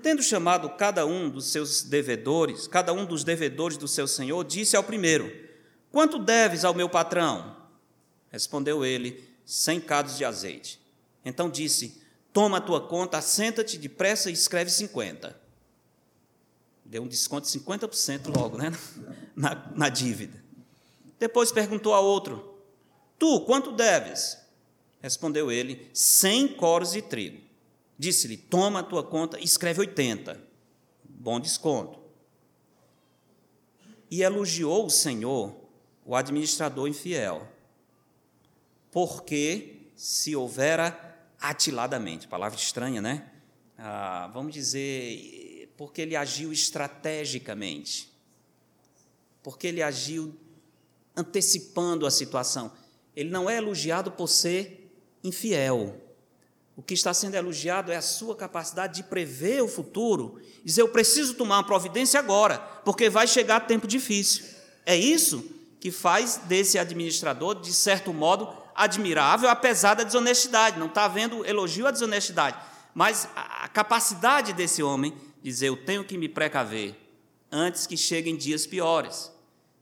Speaker 1: Tendo chamado cada um dos seus devedores, cada um dos devedores do seu senhor, disse ao primeiro: Quanto deves ao meu patrão? Respondeu ele: Cem cados de azeite. Então disse: Toma a tua conta, assenta-te depressa e escreve cinquenta deu um desconto de 50% logo, né? Na, na dívida. Depois perguntou a outro: Tu, quanto deves? Respondeu ele: cem coros de trigo. Disse-lhe: Toma a tua conta e escreve 80. Bom desconto. E elogiou o Senhor, o administrador infiel, porque se houvera atiladamente, palavra estranha, né? Ah, vamos dizer, porque ele agiu estrategicamente, porque ele agiu antecipando a situação. Ele não é elogiado por ser infiel. O que está sendo elogiado é a sua capacidade de prever o futuro, dizer: eu preciso tomar uma providência agora, porque vai chegar tempo difícil. É isso que faz desse administrador, de certo modo, admirável, apesar da desonestidade. Não está havendo elogio à desonestidade, mas a capacidade desse homem dizer: Eu tenho que me precaver antes que cheguem dias piores.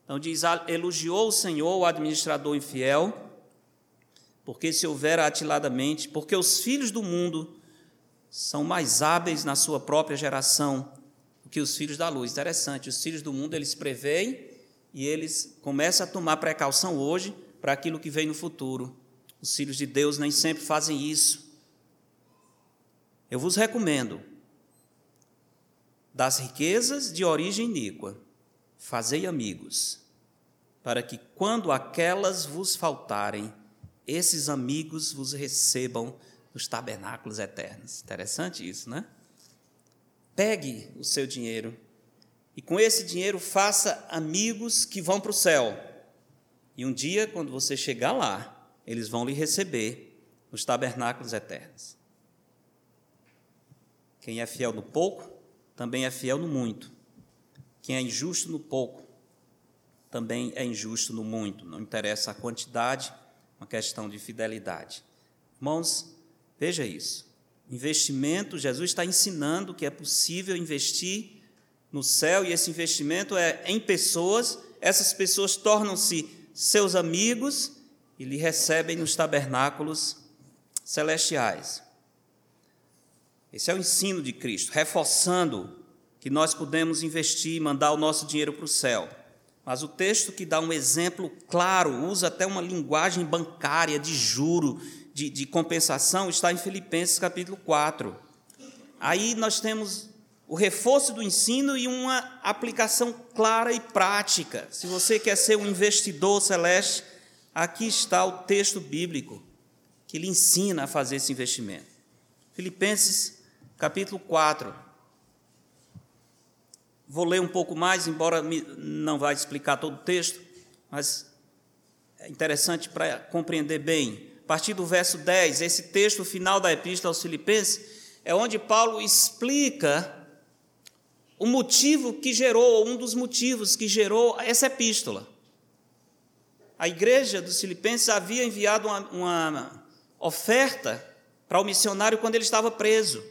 Speaker 1: Então, diz: Elogiou o Senhor o administrador infiel, porque se houver atiladamente, porque os filhos do mundo são mais hábeis na sua própria geração do que os filhos da luz. Interessante, os filhos do mundo eles preveem e eles começam a tomar precaução hoje para aquilo que vem no futuro. Os filhos de Deus nem sempre fazem isso. Eu vos recomendo, das riquezas de origem iníqua, fazei amigos, para que quando aquelas vos faltarem, esses amigos vos recebam nos tabernáculos eternos. Interessante isso, né? Pegue o seu dinheiro e com esse dinheiro faça amigos que vão para o céu. E um dia, quando você chegar lá, eles vão lhe receber nos tabernáculos eternos. Quem é fiel no pouco, também é fiel no muito. Quem é injusto no pouco, também é injusto no muito. Não interessa a quantidade, uma questão de fidelidade. Irmãos, veja isso. Investimento, Jesus está ensinando que é possível investir no céu e esse investimento é em pessoas, essas pessoas tornam-se seus amigos e lhe recebem nos tabernáculos celestiais. Esse é o ensino de Cristo, reforçando que nós podemos investir e mandar o nosso dinheiro para o céu. Mas o texto que dá um exemplo claro, usa até uma linguagem bancária de juro, de, de compensação, está em Filipenses capítulo 4. Aí nós temos o reforço do ensino e uma aplicação clara e prática. Se você quer ser um investidor celeste, aqui está o texto bíblico que lhe ensina a fazer esse investimento. Filipenses capítulo 4. Vou ler um pouco mais, embora não vai explicar todo o texto, mas é interessante para compreender bem. A partir do verso 10, esse texto final da epístola aos Filipenses, é onde Paulo explica o motivo que gerou, um dos motivos que gerou essa epístola. A igreja dos Filipenses havia enviado uma, uma oferta para o missionário quando ele estava preso.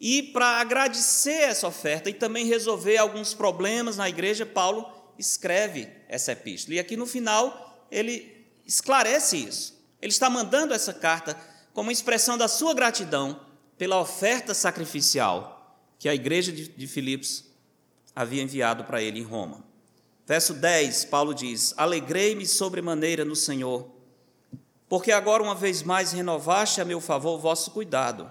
Speaker 1: E para agradecer essa oferta e também resolver alguns problemas na igreja, Paulo escreve essa epístola. E aqui no final ele esclarece isso. Ele está mandando essa carta como expressão da sua gratidão pela oferta sacrificial que a igreja de Filipos havia enviado para ele em Roma. Verso 10, Paulo diz: Alegrei-me sobremaneira no Senhor, porque agora uma vez mais renovaste a meu favor o vosso cuidado,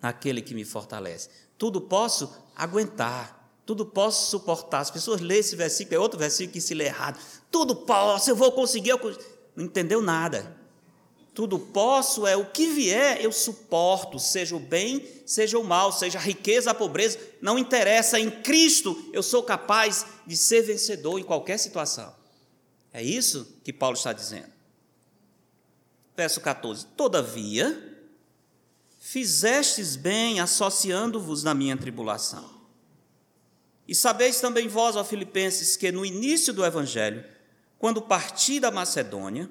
Speaker 1: naquele que me fortalece. Tudo posso aguentar. Tudo posso suportar. As pessoas lêem esse versículo, é outro versículo que se lê errado. Tudo posso, eu vou conseguir. Eu... Não entendeu nada. Tudo posso é o que vier, eu suporto, seja o bem, seja o mal, seja a riqueza, a pobreza, não interessa, em Cristo eu sou capaz de ser vencedor em qualquer situação. É isso que Paulo está dizendo. Verso 14: Todavia, fizestes bem associando-vos na minha tribulação. E sabeis também vós, ó Filipenses, que no início do Evangelho, quando parti da Macedônia,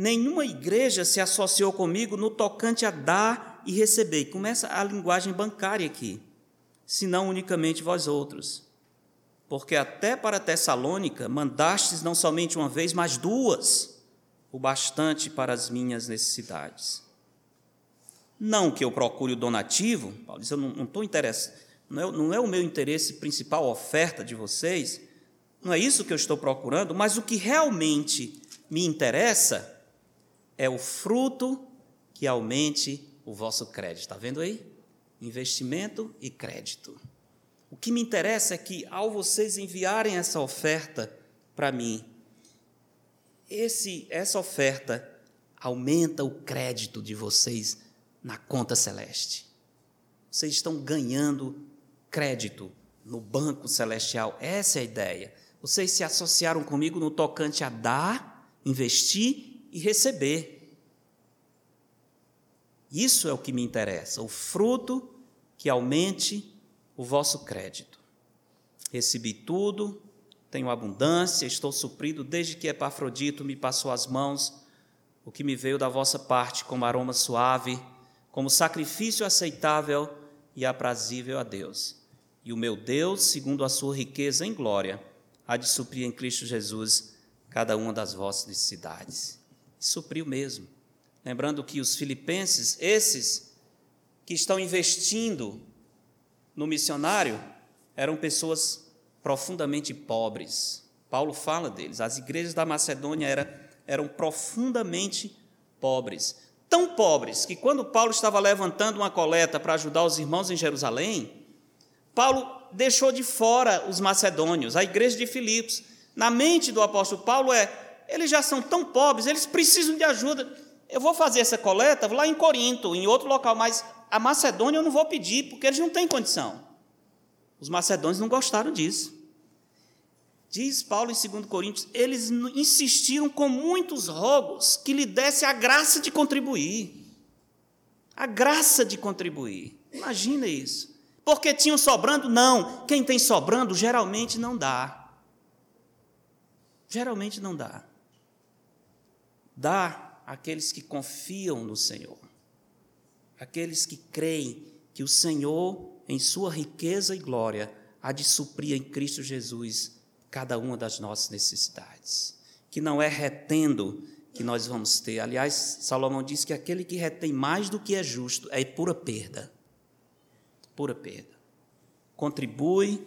Speaker 1: Nenhuma igreja se associou comigo no tocante a dar e receber. Começa a linguagem bancária aqui, senão unicamente vós outros. Porque até para Tessalônica mandastes não somente uma vez, mas duas, o bastante para as minhas necessidades. Não que eu procure o donativo, Paulo diz, eu não estou interessado, não é, não é o meu interesse principal a oferta de vocês, não é isso que eu estou procurando, mas o que realmente me interessa é o fruto que aumente o vosso crédito. Está vendo aí? Investimento e crédito. O que me interessa é que, ao vocês enviarem essa oferta para mim, esse, essa oferta aumenta o crédito de vocês na conta celeste. Vocês estão ganhando crédito no banco celestial. Essa é a ideia. Vocês se associaram comigo no tocante a dar, investir e receber. Isso é o que me interessa, o fruto que aumente o vosso crédito. Recebi tudo, tenho abundância, estou suprido desde que Epafrodito me passou as mãos, o que me veio da vossa parte como aroma suave, como sacrifício aceitável e aprazível a Deus. E o meu Deus, segundo a sua riqueza em glória, há de suprir em Cristo Jesus cada uma das vossas necessidades supriu mesmo. Lembrando que os filipenses, esses que estão investindo no missionário, eram pessoas profundamente pobres. Paulo fala deles. As igrejas da Macedônia era, eram profundamente pobres. Tão pobres que, quando Paulo estava levantando uma coleta para ajudar os irmãos em Jerusalém, Paulo deixou de fora os macedônios, a igreja de Filipos. Na mente do apóstolo Paulo é: eles já são tão pobres, eles precisam de ajuda. Eu vou fazer essa coleta lá em Corinto, em outro local, mas a Macedônia eu não vou pedir, porque eles não têm condição. Os macedônios não gostaram disso. Diz Paulo em 2 Coríntios, eles insistiram com muitos rogos que lhe desse a graça de contribuir. A graça de contribuir. Imagina isso. Porque tinham sobrando? Não. Quem tem sobrando geralmente não dá. Geralmente não dá. Dá àqueles que confiam no Senhor. Aqueles que creem que o Senhor, em sua riqueza e glória, há de suprir em Cristo Jesus cada uma das nossas necessidades. Que não é retendo que nós vamos ter. Aliás, Salomão diz que aquele que retém mais do que é justo é pura perda. Pura perda. Contribui,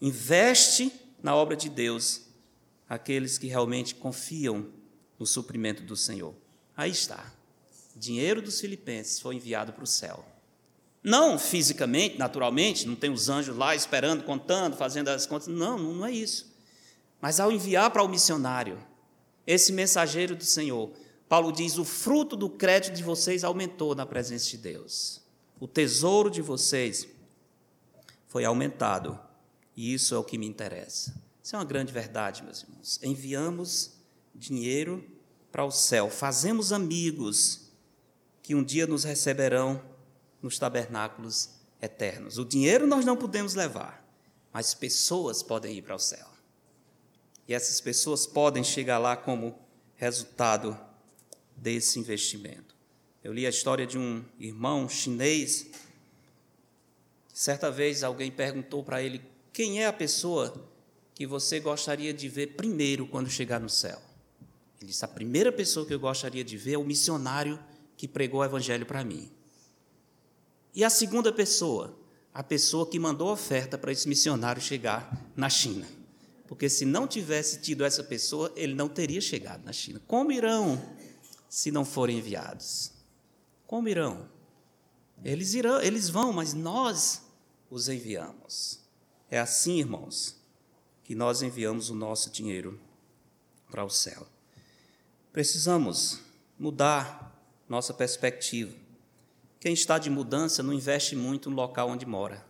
Speaker 1: investe na obra de Deus aqueles que realmente confiam no suprimento do Senhor. Aí está. Dinheiro dos filipenses foi enviado para o céu. Não fisicamente, naturalmente, não tem os anjos lá esperando, contando, fazendo as contas. Não, não é isso. Mas ao enviar para o missionário, esse mensageiro do Senhor, Paulo diz: o fruto do crédito de vocês aumentou na presença de Deus. O tesouro de vocês foi aumentado. E isso é o que me interessa. Isso é uma grande verdade, meus irmãos. Enviamos dinheiro para o céu, fazemos amigos que um dia nos receberão nos tabernáculos eternos. O dinheiro nós não podemos levar, mas pessoas podem ir para o céu. E essas pessoas podem chegar lá como resultado desse investimento. Eu li a história de um irmão chinês. Certa vez alguém perguntou para ele: quem é a pessoa que você gostaria de ver primeiro quando chegar no céu? Ele disse: a primeira pessoa que eu gostaria de ver é o missionário que pregou o evangelho para mim. E a segunda pessoa? A pessoa que mandou oferta para esse missionário chegar na China. Porque se não tivesse tido essa pessoa, ele não teria chegado na China. Como irão se não forem enviados? Como irão? Eles irão, eles vão, mas nós os enviamos. É assim, irmãos, que nós enviamos o nosso dinheiro para o céu. Precisamos mudar nossa perspectiva. Quem está de mudança não investe muito no local onde mora.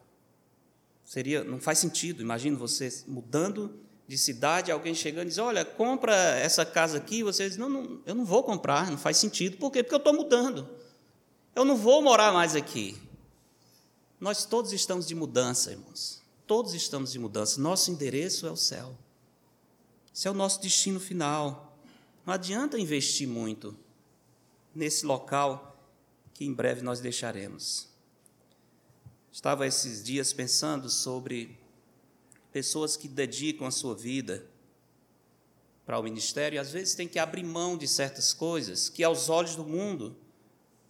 Speaker 1: Seria, não faz sentido. Imagina você mudando de cidade, alguém chegando e diz: Olha, compra essa casa aqui. Você diz: Não, não eu não vou comprar, não faz sentido. Por quê? Porque eu estou mudando. Eu não vou morar mais aqui. Nós todos estamos de mudança, irmãos. Todos estamos de mudança. Nosso endereço é o céu. Esse é o nosso destino final. Não adianta investir muito nesse local que em breve nós deixaremos. Estava esses dias pensando sobre pessoas que dedicam a sua vida para o ministério, às vezes tem que abrir mão de certas coisas que, aos olhos do mundo,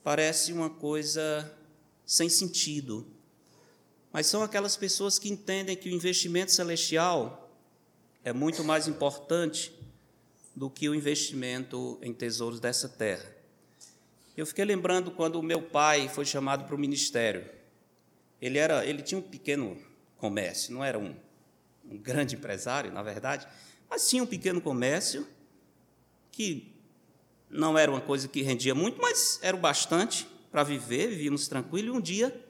Speaker 1: parece uma coisa sem sentido. Mas são aquelas pessoas que entendem que o investimento celestial é muito mais importante do que o investimento em tesouros dessa terra. Eu fiquei lembrando quando o meu pai foi chamado para o ministério. Ele era, ele tinha um pequeno comércio, não era um um grande empresário, na verdade, mas tinha um pequeno comércio que não era uma coisa que rendia muito, mas era o bastante para viver, vivíamos tranquilo. E um dia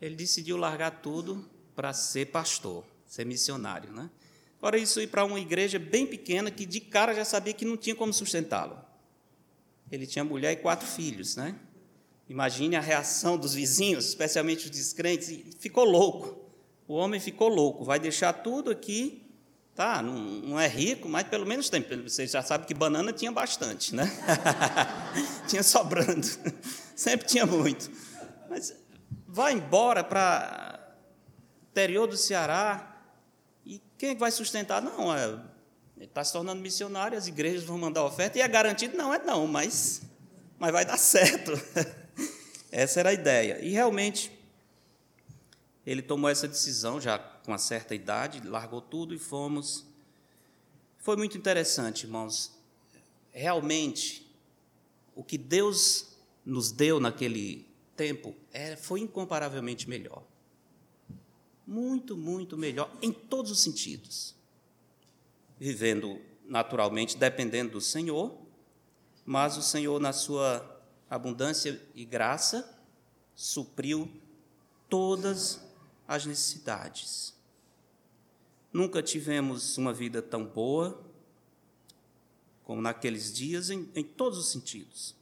Speaker 1: ele decidiu largar tudo para ser pastor, ser missionário, né? Agora isso ir para uma igreja bem pequena que de cara já sabia que não tinha como sustentá-lo. Ele tinha mulher e quatro filhos, né? Imagine a reação dos vizinhos, especialmente os descrentes, e ficou louco o homem ficou louco, vai deixar tudo aqui, tá? Não, não é rico, mas pelo menos tem. Você já sabe que banana tinha bastante, né? tinha sobrando, sempre tinha muito. Mas vai embora para interior do Ceará e quem vai sustentar? Não, é, está se tornando missionário, as igrejas vão mandar oferta e é garantido? Não, é não, mas, mas vai dar certo. Essa era a ideia. E realmente ele tomou essa decisão já com uma certa idade, largou tudo e fomos. Foi muito interessante, irmãos. Realmente, o que Deus nos deu naquele tempo é, foi incomparavelmente melhor. Muito, muito melhor em todos os sentidos. Vivendo naturalmente dependendo do Senhor, mas o Senhor, na sua abundância e graça, supriu todas as necessidades. Nunca tivemos uma vida tão boa como naqueles dias, em, em todos os sentidos.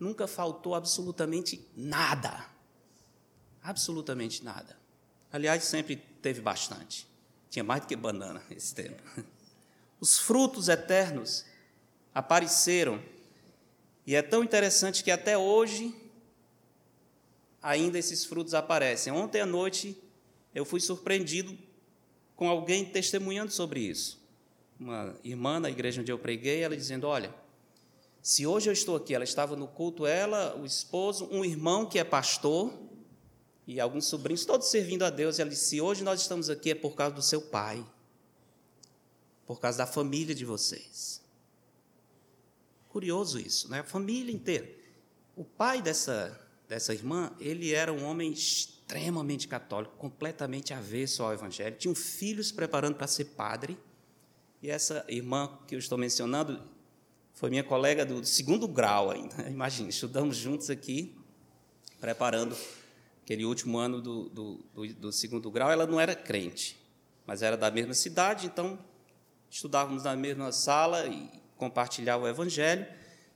Speaker 1: Nunca faltou absolutamente nada. Absolutamente nada. Aliás, sempre teve bastante. Tinha mais do que banana esse tempo. Os frutos eternos apareceram. E é tão interessante que até hoje ainda esses frutos aparecem. Ontem à noite eu fui surpreendido com alguém testemunhando sobre isso. Uma irmã na igreja onde eu preguei, ela dizendo: Olha, se hoje eu estou aqui, ela estava no culto, ela, o esposo, um irmão que é pastor e alguns sobrinhos, todos servindo a Deus. E ela disse: Se hoje nós estamos aqui é por causa do seu pai, por causa da família de vocês. Curioso isso, né? A família inteira. O pai dessa, dessa irmã, ele era um homem extremamente católico, completamente avesso ao Evangelho, tinha um filho se preparando para ser padre, e essa irmã que eu estou mencionando foi minha colega do segundo grau ainda. Imagina, estudamos juntos aqui, preparando aquele último ano do, do, do, do segundo grau. Ela não era crente, mas era da mesma cidade, então estudávamos na mesma sala e compartilhava o Evangelho.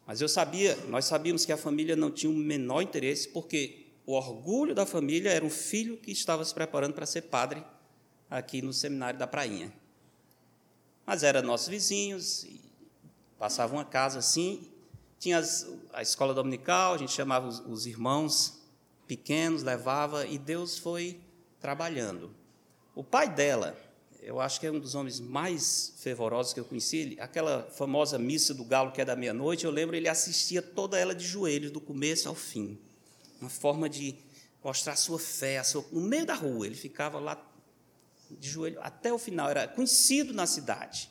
Speaker 1: Mas eu sabia, nós sabíamos que a família não tinha o menor interesse, porque o orgulho da família era um filho que estava se preparando para ser padre aqui no seminário da Prainha. Mas eram nossos vizinhos, passavam a casa assim. Tinha as, a escola dominical, a gente chamava os, os irmãos pequenos, levava, e Deus foi trabalhando. O pai dela, eu acho que é um dos homens mais fervorosos que eu conheci. Aquela famosa missa do galo que é da meia-noite, eu lembro, ele assistia toda ela de joelhos, do começo ao fim uma forma de mostrar a sua fé, a sua, no meio da rua. Ele ficava lá de joelho até o final, era conhecido na cidade.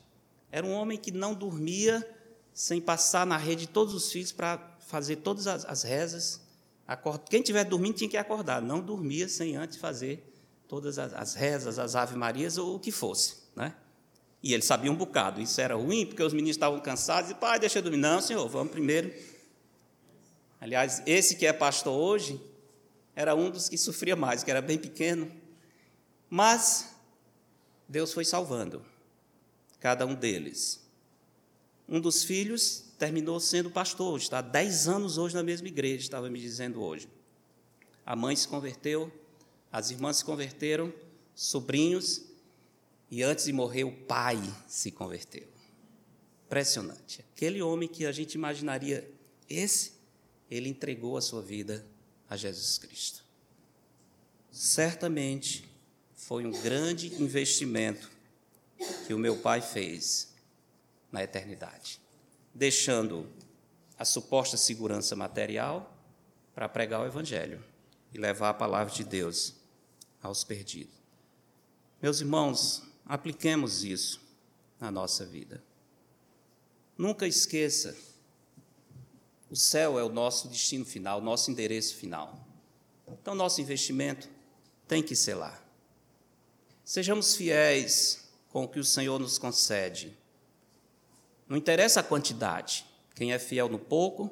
Speaker 1: Era um homem que não dormia sem passar na rede todos os filhos para fazer todas as, as rezas. Quem estiver dormindo tinha que acordar, não dormia sem antes fazer todas as, as rezas, as ave-marias ou o que fosse. Né? E ele sabia um bocado. Isso era ruim, porque os meninos estavam cansados e, pai, deixa eu dormir. Não, senhor, vamos primeiro Aliás, esse que é pastor hoje era um dos que sofria mais, que era bem pequeno. Mas Deus foi salvando cada um deles. Um dos filhos terminou sendo pastor, está há 10 anos hoje na mesma igreja, estava me dizendo hoje. A mãe se converteu, as irmãs se converteram, sobrinhos, e antes de morrer, o pai se converteu. Impressionante. Aquele homem que a gente imaginaria, esse ele entregou a sua vida a Jesus Cristo. Certamente foi um grande investimento que o meu pai fez na eternidade, deixando a suposta segurança material para pregar o Evangelho e levar a palavra de Deus aos perdidos. Meus irmãos, apliquemos isso na nossa vida. Nunca esqueça o céu é o nosso destino final, nosso endereço final. Então, nosso investimento tem que ser lá. Sejamos fiéis com o que o Senhor nos concede. Não interessa a quantidade. Quem é fiel no pouco,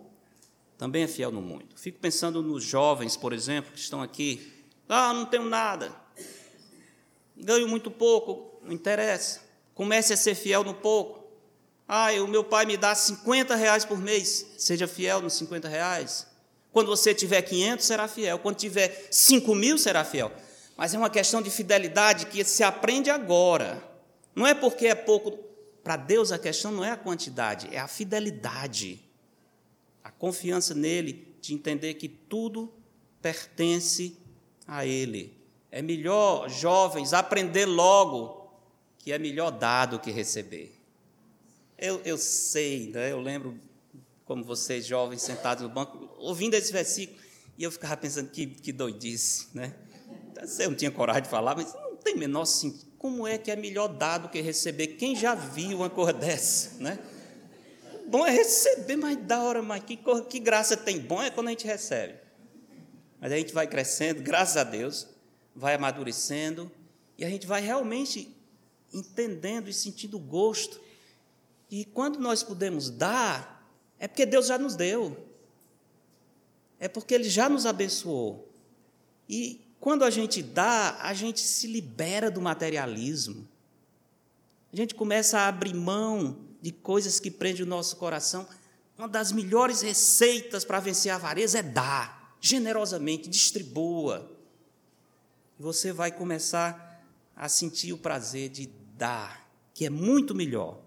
Speaker 1: também é fiel no muito. Fico pensando nos jovens, por exemplo, que estão aqui. Ah, não tenho nada. Ganho muito pouco, não interessa. Comece a ser fiel no pouco. Ah, o meu pai me dá 50 reais por mês. Seja fiel nos 50 reais. Quando você tiver 500, será fiel. Quando tiver 5 mil, será fiel. Mas é uma questão de fidelidade que se aprende agora. Não é porque é pouco. Para Deus, a questão não é a quantidade, é a fidelidade. A confiança nele, de entender que tudo pertence a Ele. É melhor, jovens, aprender logo que é melhor dar do que receber. Eu, eu sei, né? eu lembro como vocês jovens sentados no banco, ouvindo esse versículo, e eu ficava pensando que, que doidice, né? Eu não tinha coragem de falar, mas não tem menor sentido. Como é que é melhor dar do que receber? Quem já viu uma coisa dessa, né? Bom é receber, mas da hora, mas que, que graça tem? Bom é quando a gente recebe. Mas a gente vai crescendo, graças a Deus, vai amadurecendo, e a gente vai realmente entendendo e sentindo gosto e quando nós podemos dar, é porque Deus já nos deu. É porque Ele já nos abençoou. E quando a gente dá, a gente se libera do materialismo. A gente começa a abrir mão de coisas que prendem o nosso coração. Uma das melhores receitas para vencer a avareza é dar, generosamente, distribua. E você vai começar a sentir o prazer de dar, que é muito melhor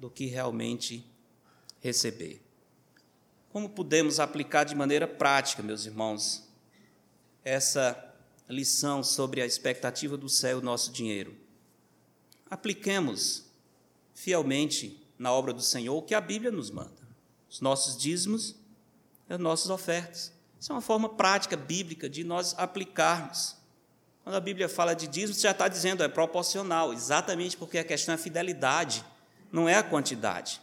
Speaker 1: do que realmente receber. Como podemos aplicar de maneira prática, meus irmãos, essa lição sobre a expectativa do céu, nosso dinheiro? Apliquemos fielmente na obra do Senhor o que a Bíblia nos manda. Os nossos dízimos e as nossas ofertas. Isso é uma forma prática, bíblica, de nós aplicarmos. Quando a Bíblia fala de dízimo, já está dizendo é proporcional, exatamente porque a questão é a fidelidade, não é a quantidade.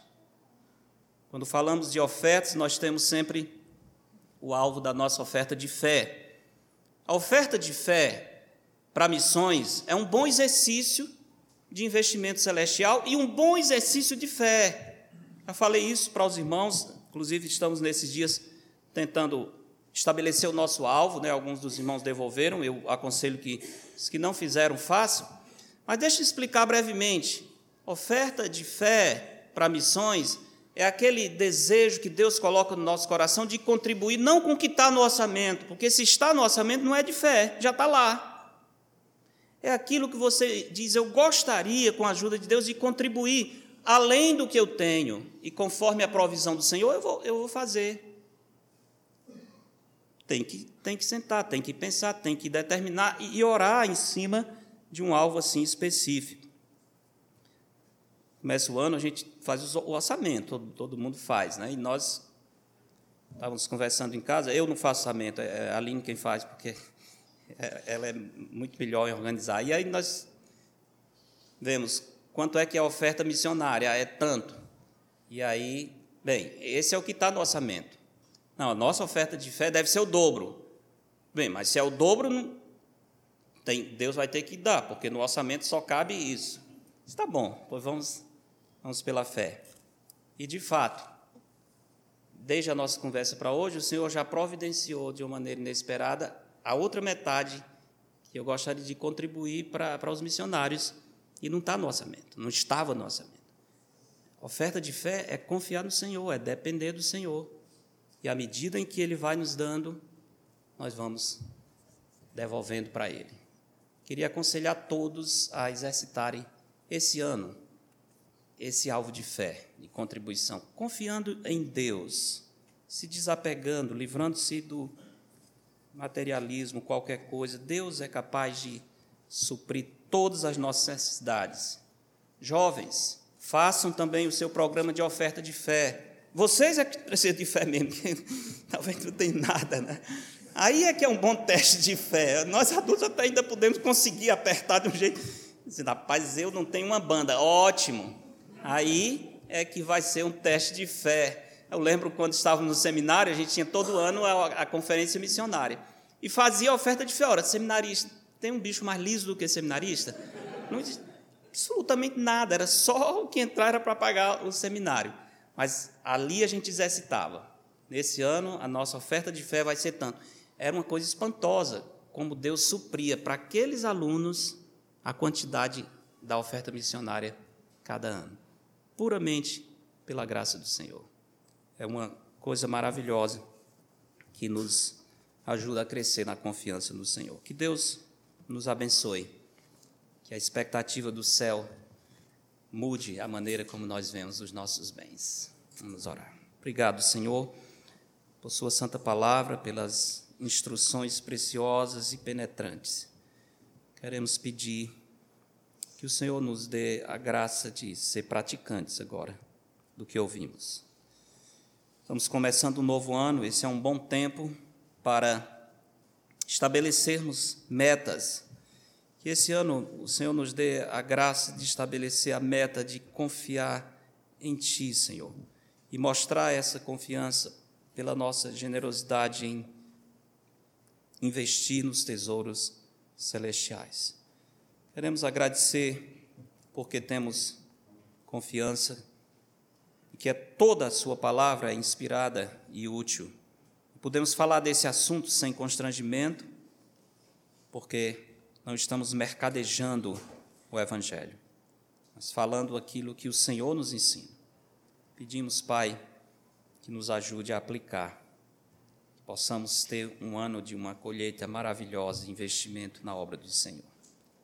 Speaker 1: Quando falamos de ofertas, nós temos sempre o alvo da nossa oferta de fé. A oferta de fé para missões é um bom exercício de investimento celestial e um bom exercício de fé. Já falei isso para os irmãos, inclusive estamos nesses dias tentando estabelecer o nosso alvo, né? alguns dos irmãos devolveram, eu aconselho que os que não fizeram, façam. Mas deixa eu explicar brevemente. Oferta de fé para missões é aquele desejo que Deus coloca no nosso coração de contribuir, não com o que está no orçamento, porque se está no orçamento não é de fé, já está lá. É aquilo que você diz, eu gostaria, com a ajuda de Deus, de contribuir além do que eu tenho, e conforme a provisão do Senhor, eu vou, eu vou fazer. Tem que, tem que sentar, tem que pensar, tem que determinar e orar em cima de um alvo assim específico. Começa o ano, a gente faz o orçamento, todo, todo mundo faz, né? E nós estávamos conversando em casa, eu não faço orçamento, é a Aline quem faz, porque é, ela é muito melhor em organizar. E aí nós vemos quanto é que é a oferta missionária, é tanto. E aí, bem, esse é o que está no orçamento. Não, a nossa oferta de fé deve ser o dobro. Bem, mas se é o dobro, tem, Deus vai ter que dar, porque no orçamento só cabe isso. Está bom, pois vamos Vamos pela fé. E de fato, desde a nossa conversa para hoje, o Senhor já providenciou de uma maneira inesperada a outra metade que eu gostaria de contribuir para, para os missionários e não está no orçamento, não estava no orçamento. oferta de fé é confiar no Senhor, é depender do Senhor. E à medida em que Ele vai nos dando, nós vamos devolvendo para Ele. Queria aconselhar todos a exercitarem esse ano esse alvo de fé, de contribuição, confiando em Deus, se desapegando, livrando-se do materialismo, qualquer coisa. Deus é capaz de suprir todas as nossas necessidades. Jovens, façam também o seu programa de oferta de fé. Vocês é que precisam de fé mesmo, talvez não tem nada, né? Aí é que é um bom teste de fé. Nós adultos até ainda podemos conseguir apertar de um jeito. Rapaz, eu não tenho uma banda. Ótimo. Aí é que vai ser um teste de fé. Eu lembro quando estávamos no seminário, a gente tinha todo ano a, a conferência missionária. E fazia oferta de fé. Ora, seminarista, tem um bicho mais liso do que seminarista? Não absolutamente nada, era só o que entrar era para pagar o seminário. Mas ali a gente exercitava. Nesse ano, a nossa oferta de fé vai ser tanto. Era uma coisa espantosa, como Deus supria para aqueles alunos a quantidade da oferta missionária cada ano puramente pela graça do Senhor. É uma coisa maravilhosa que nos ajuda a crescer na confiança no Senhor. Que Deus nos abençoe, que a expectativa do céu mude a maneira como nós vemos os nossos bens. Vamos orar. Obrigado, Senhor, por Sua santa palavra, pelas instruções preciosas e penetrantes. Queremos pedir que o Senhor nos dê a graça de ser praticantes agora do que ouvimos. Estamos começando um novo ano, esse é um bom tempo para estabelecermos metas. Que esse ano o Senhor nos dê a graça de estabelecer a meta de confiar em Ti, Senhor, e mostrar essa confiança pela nossa generosidade em investir nos tesouros celestiais. Queremos agradecer porque temos confiança que é toda a Sua palavra é inspirada e útil. Podemos falar desse assunto sem constrangimento, porque não estamos mercadejando o Evangelho. mas falando aquilo que o Senhor nos ensina. Pedimos, Pai, que nos ajude a aplicar, que possamos ter um ano de uma colheita maravilhosa, investimento na obra do Senhor.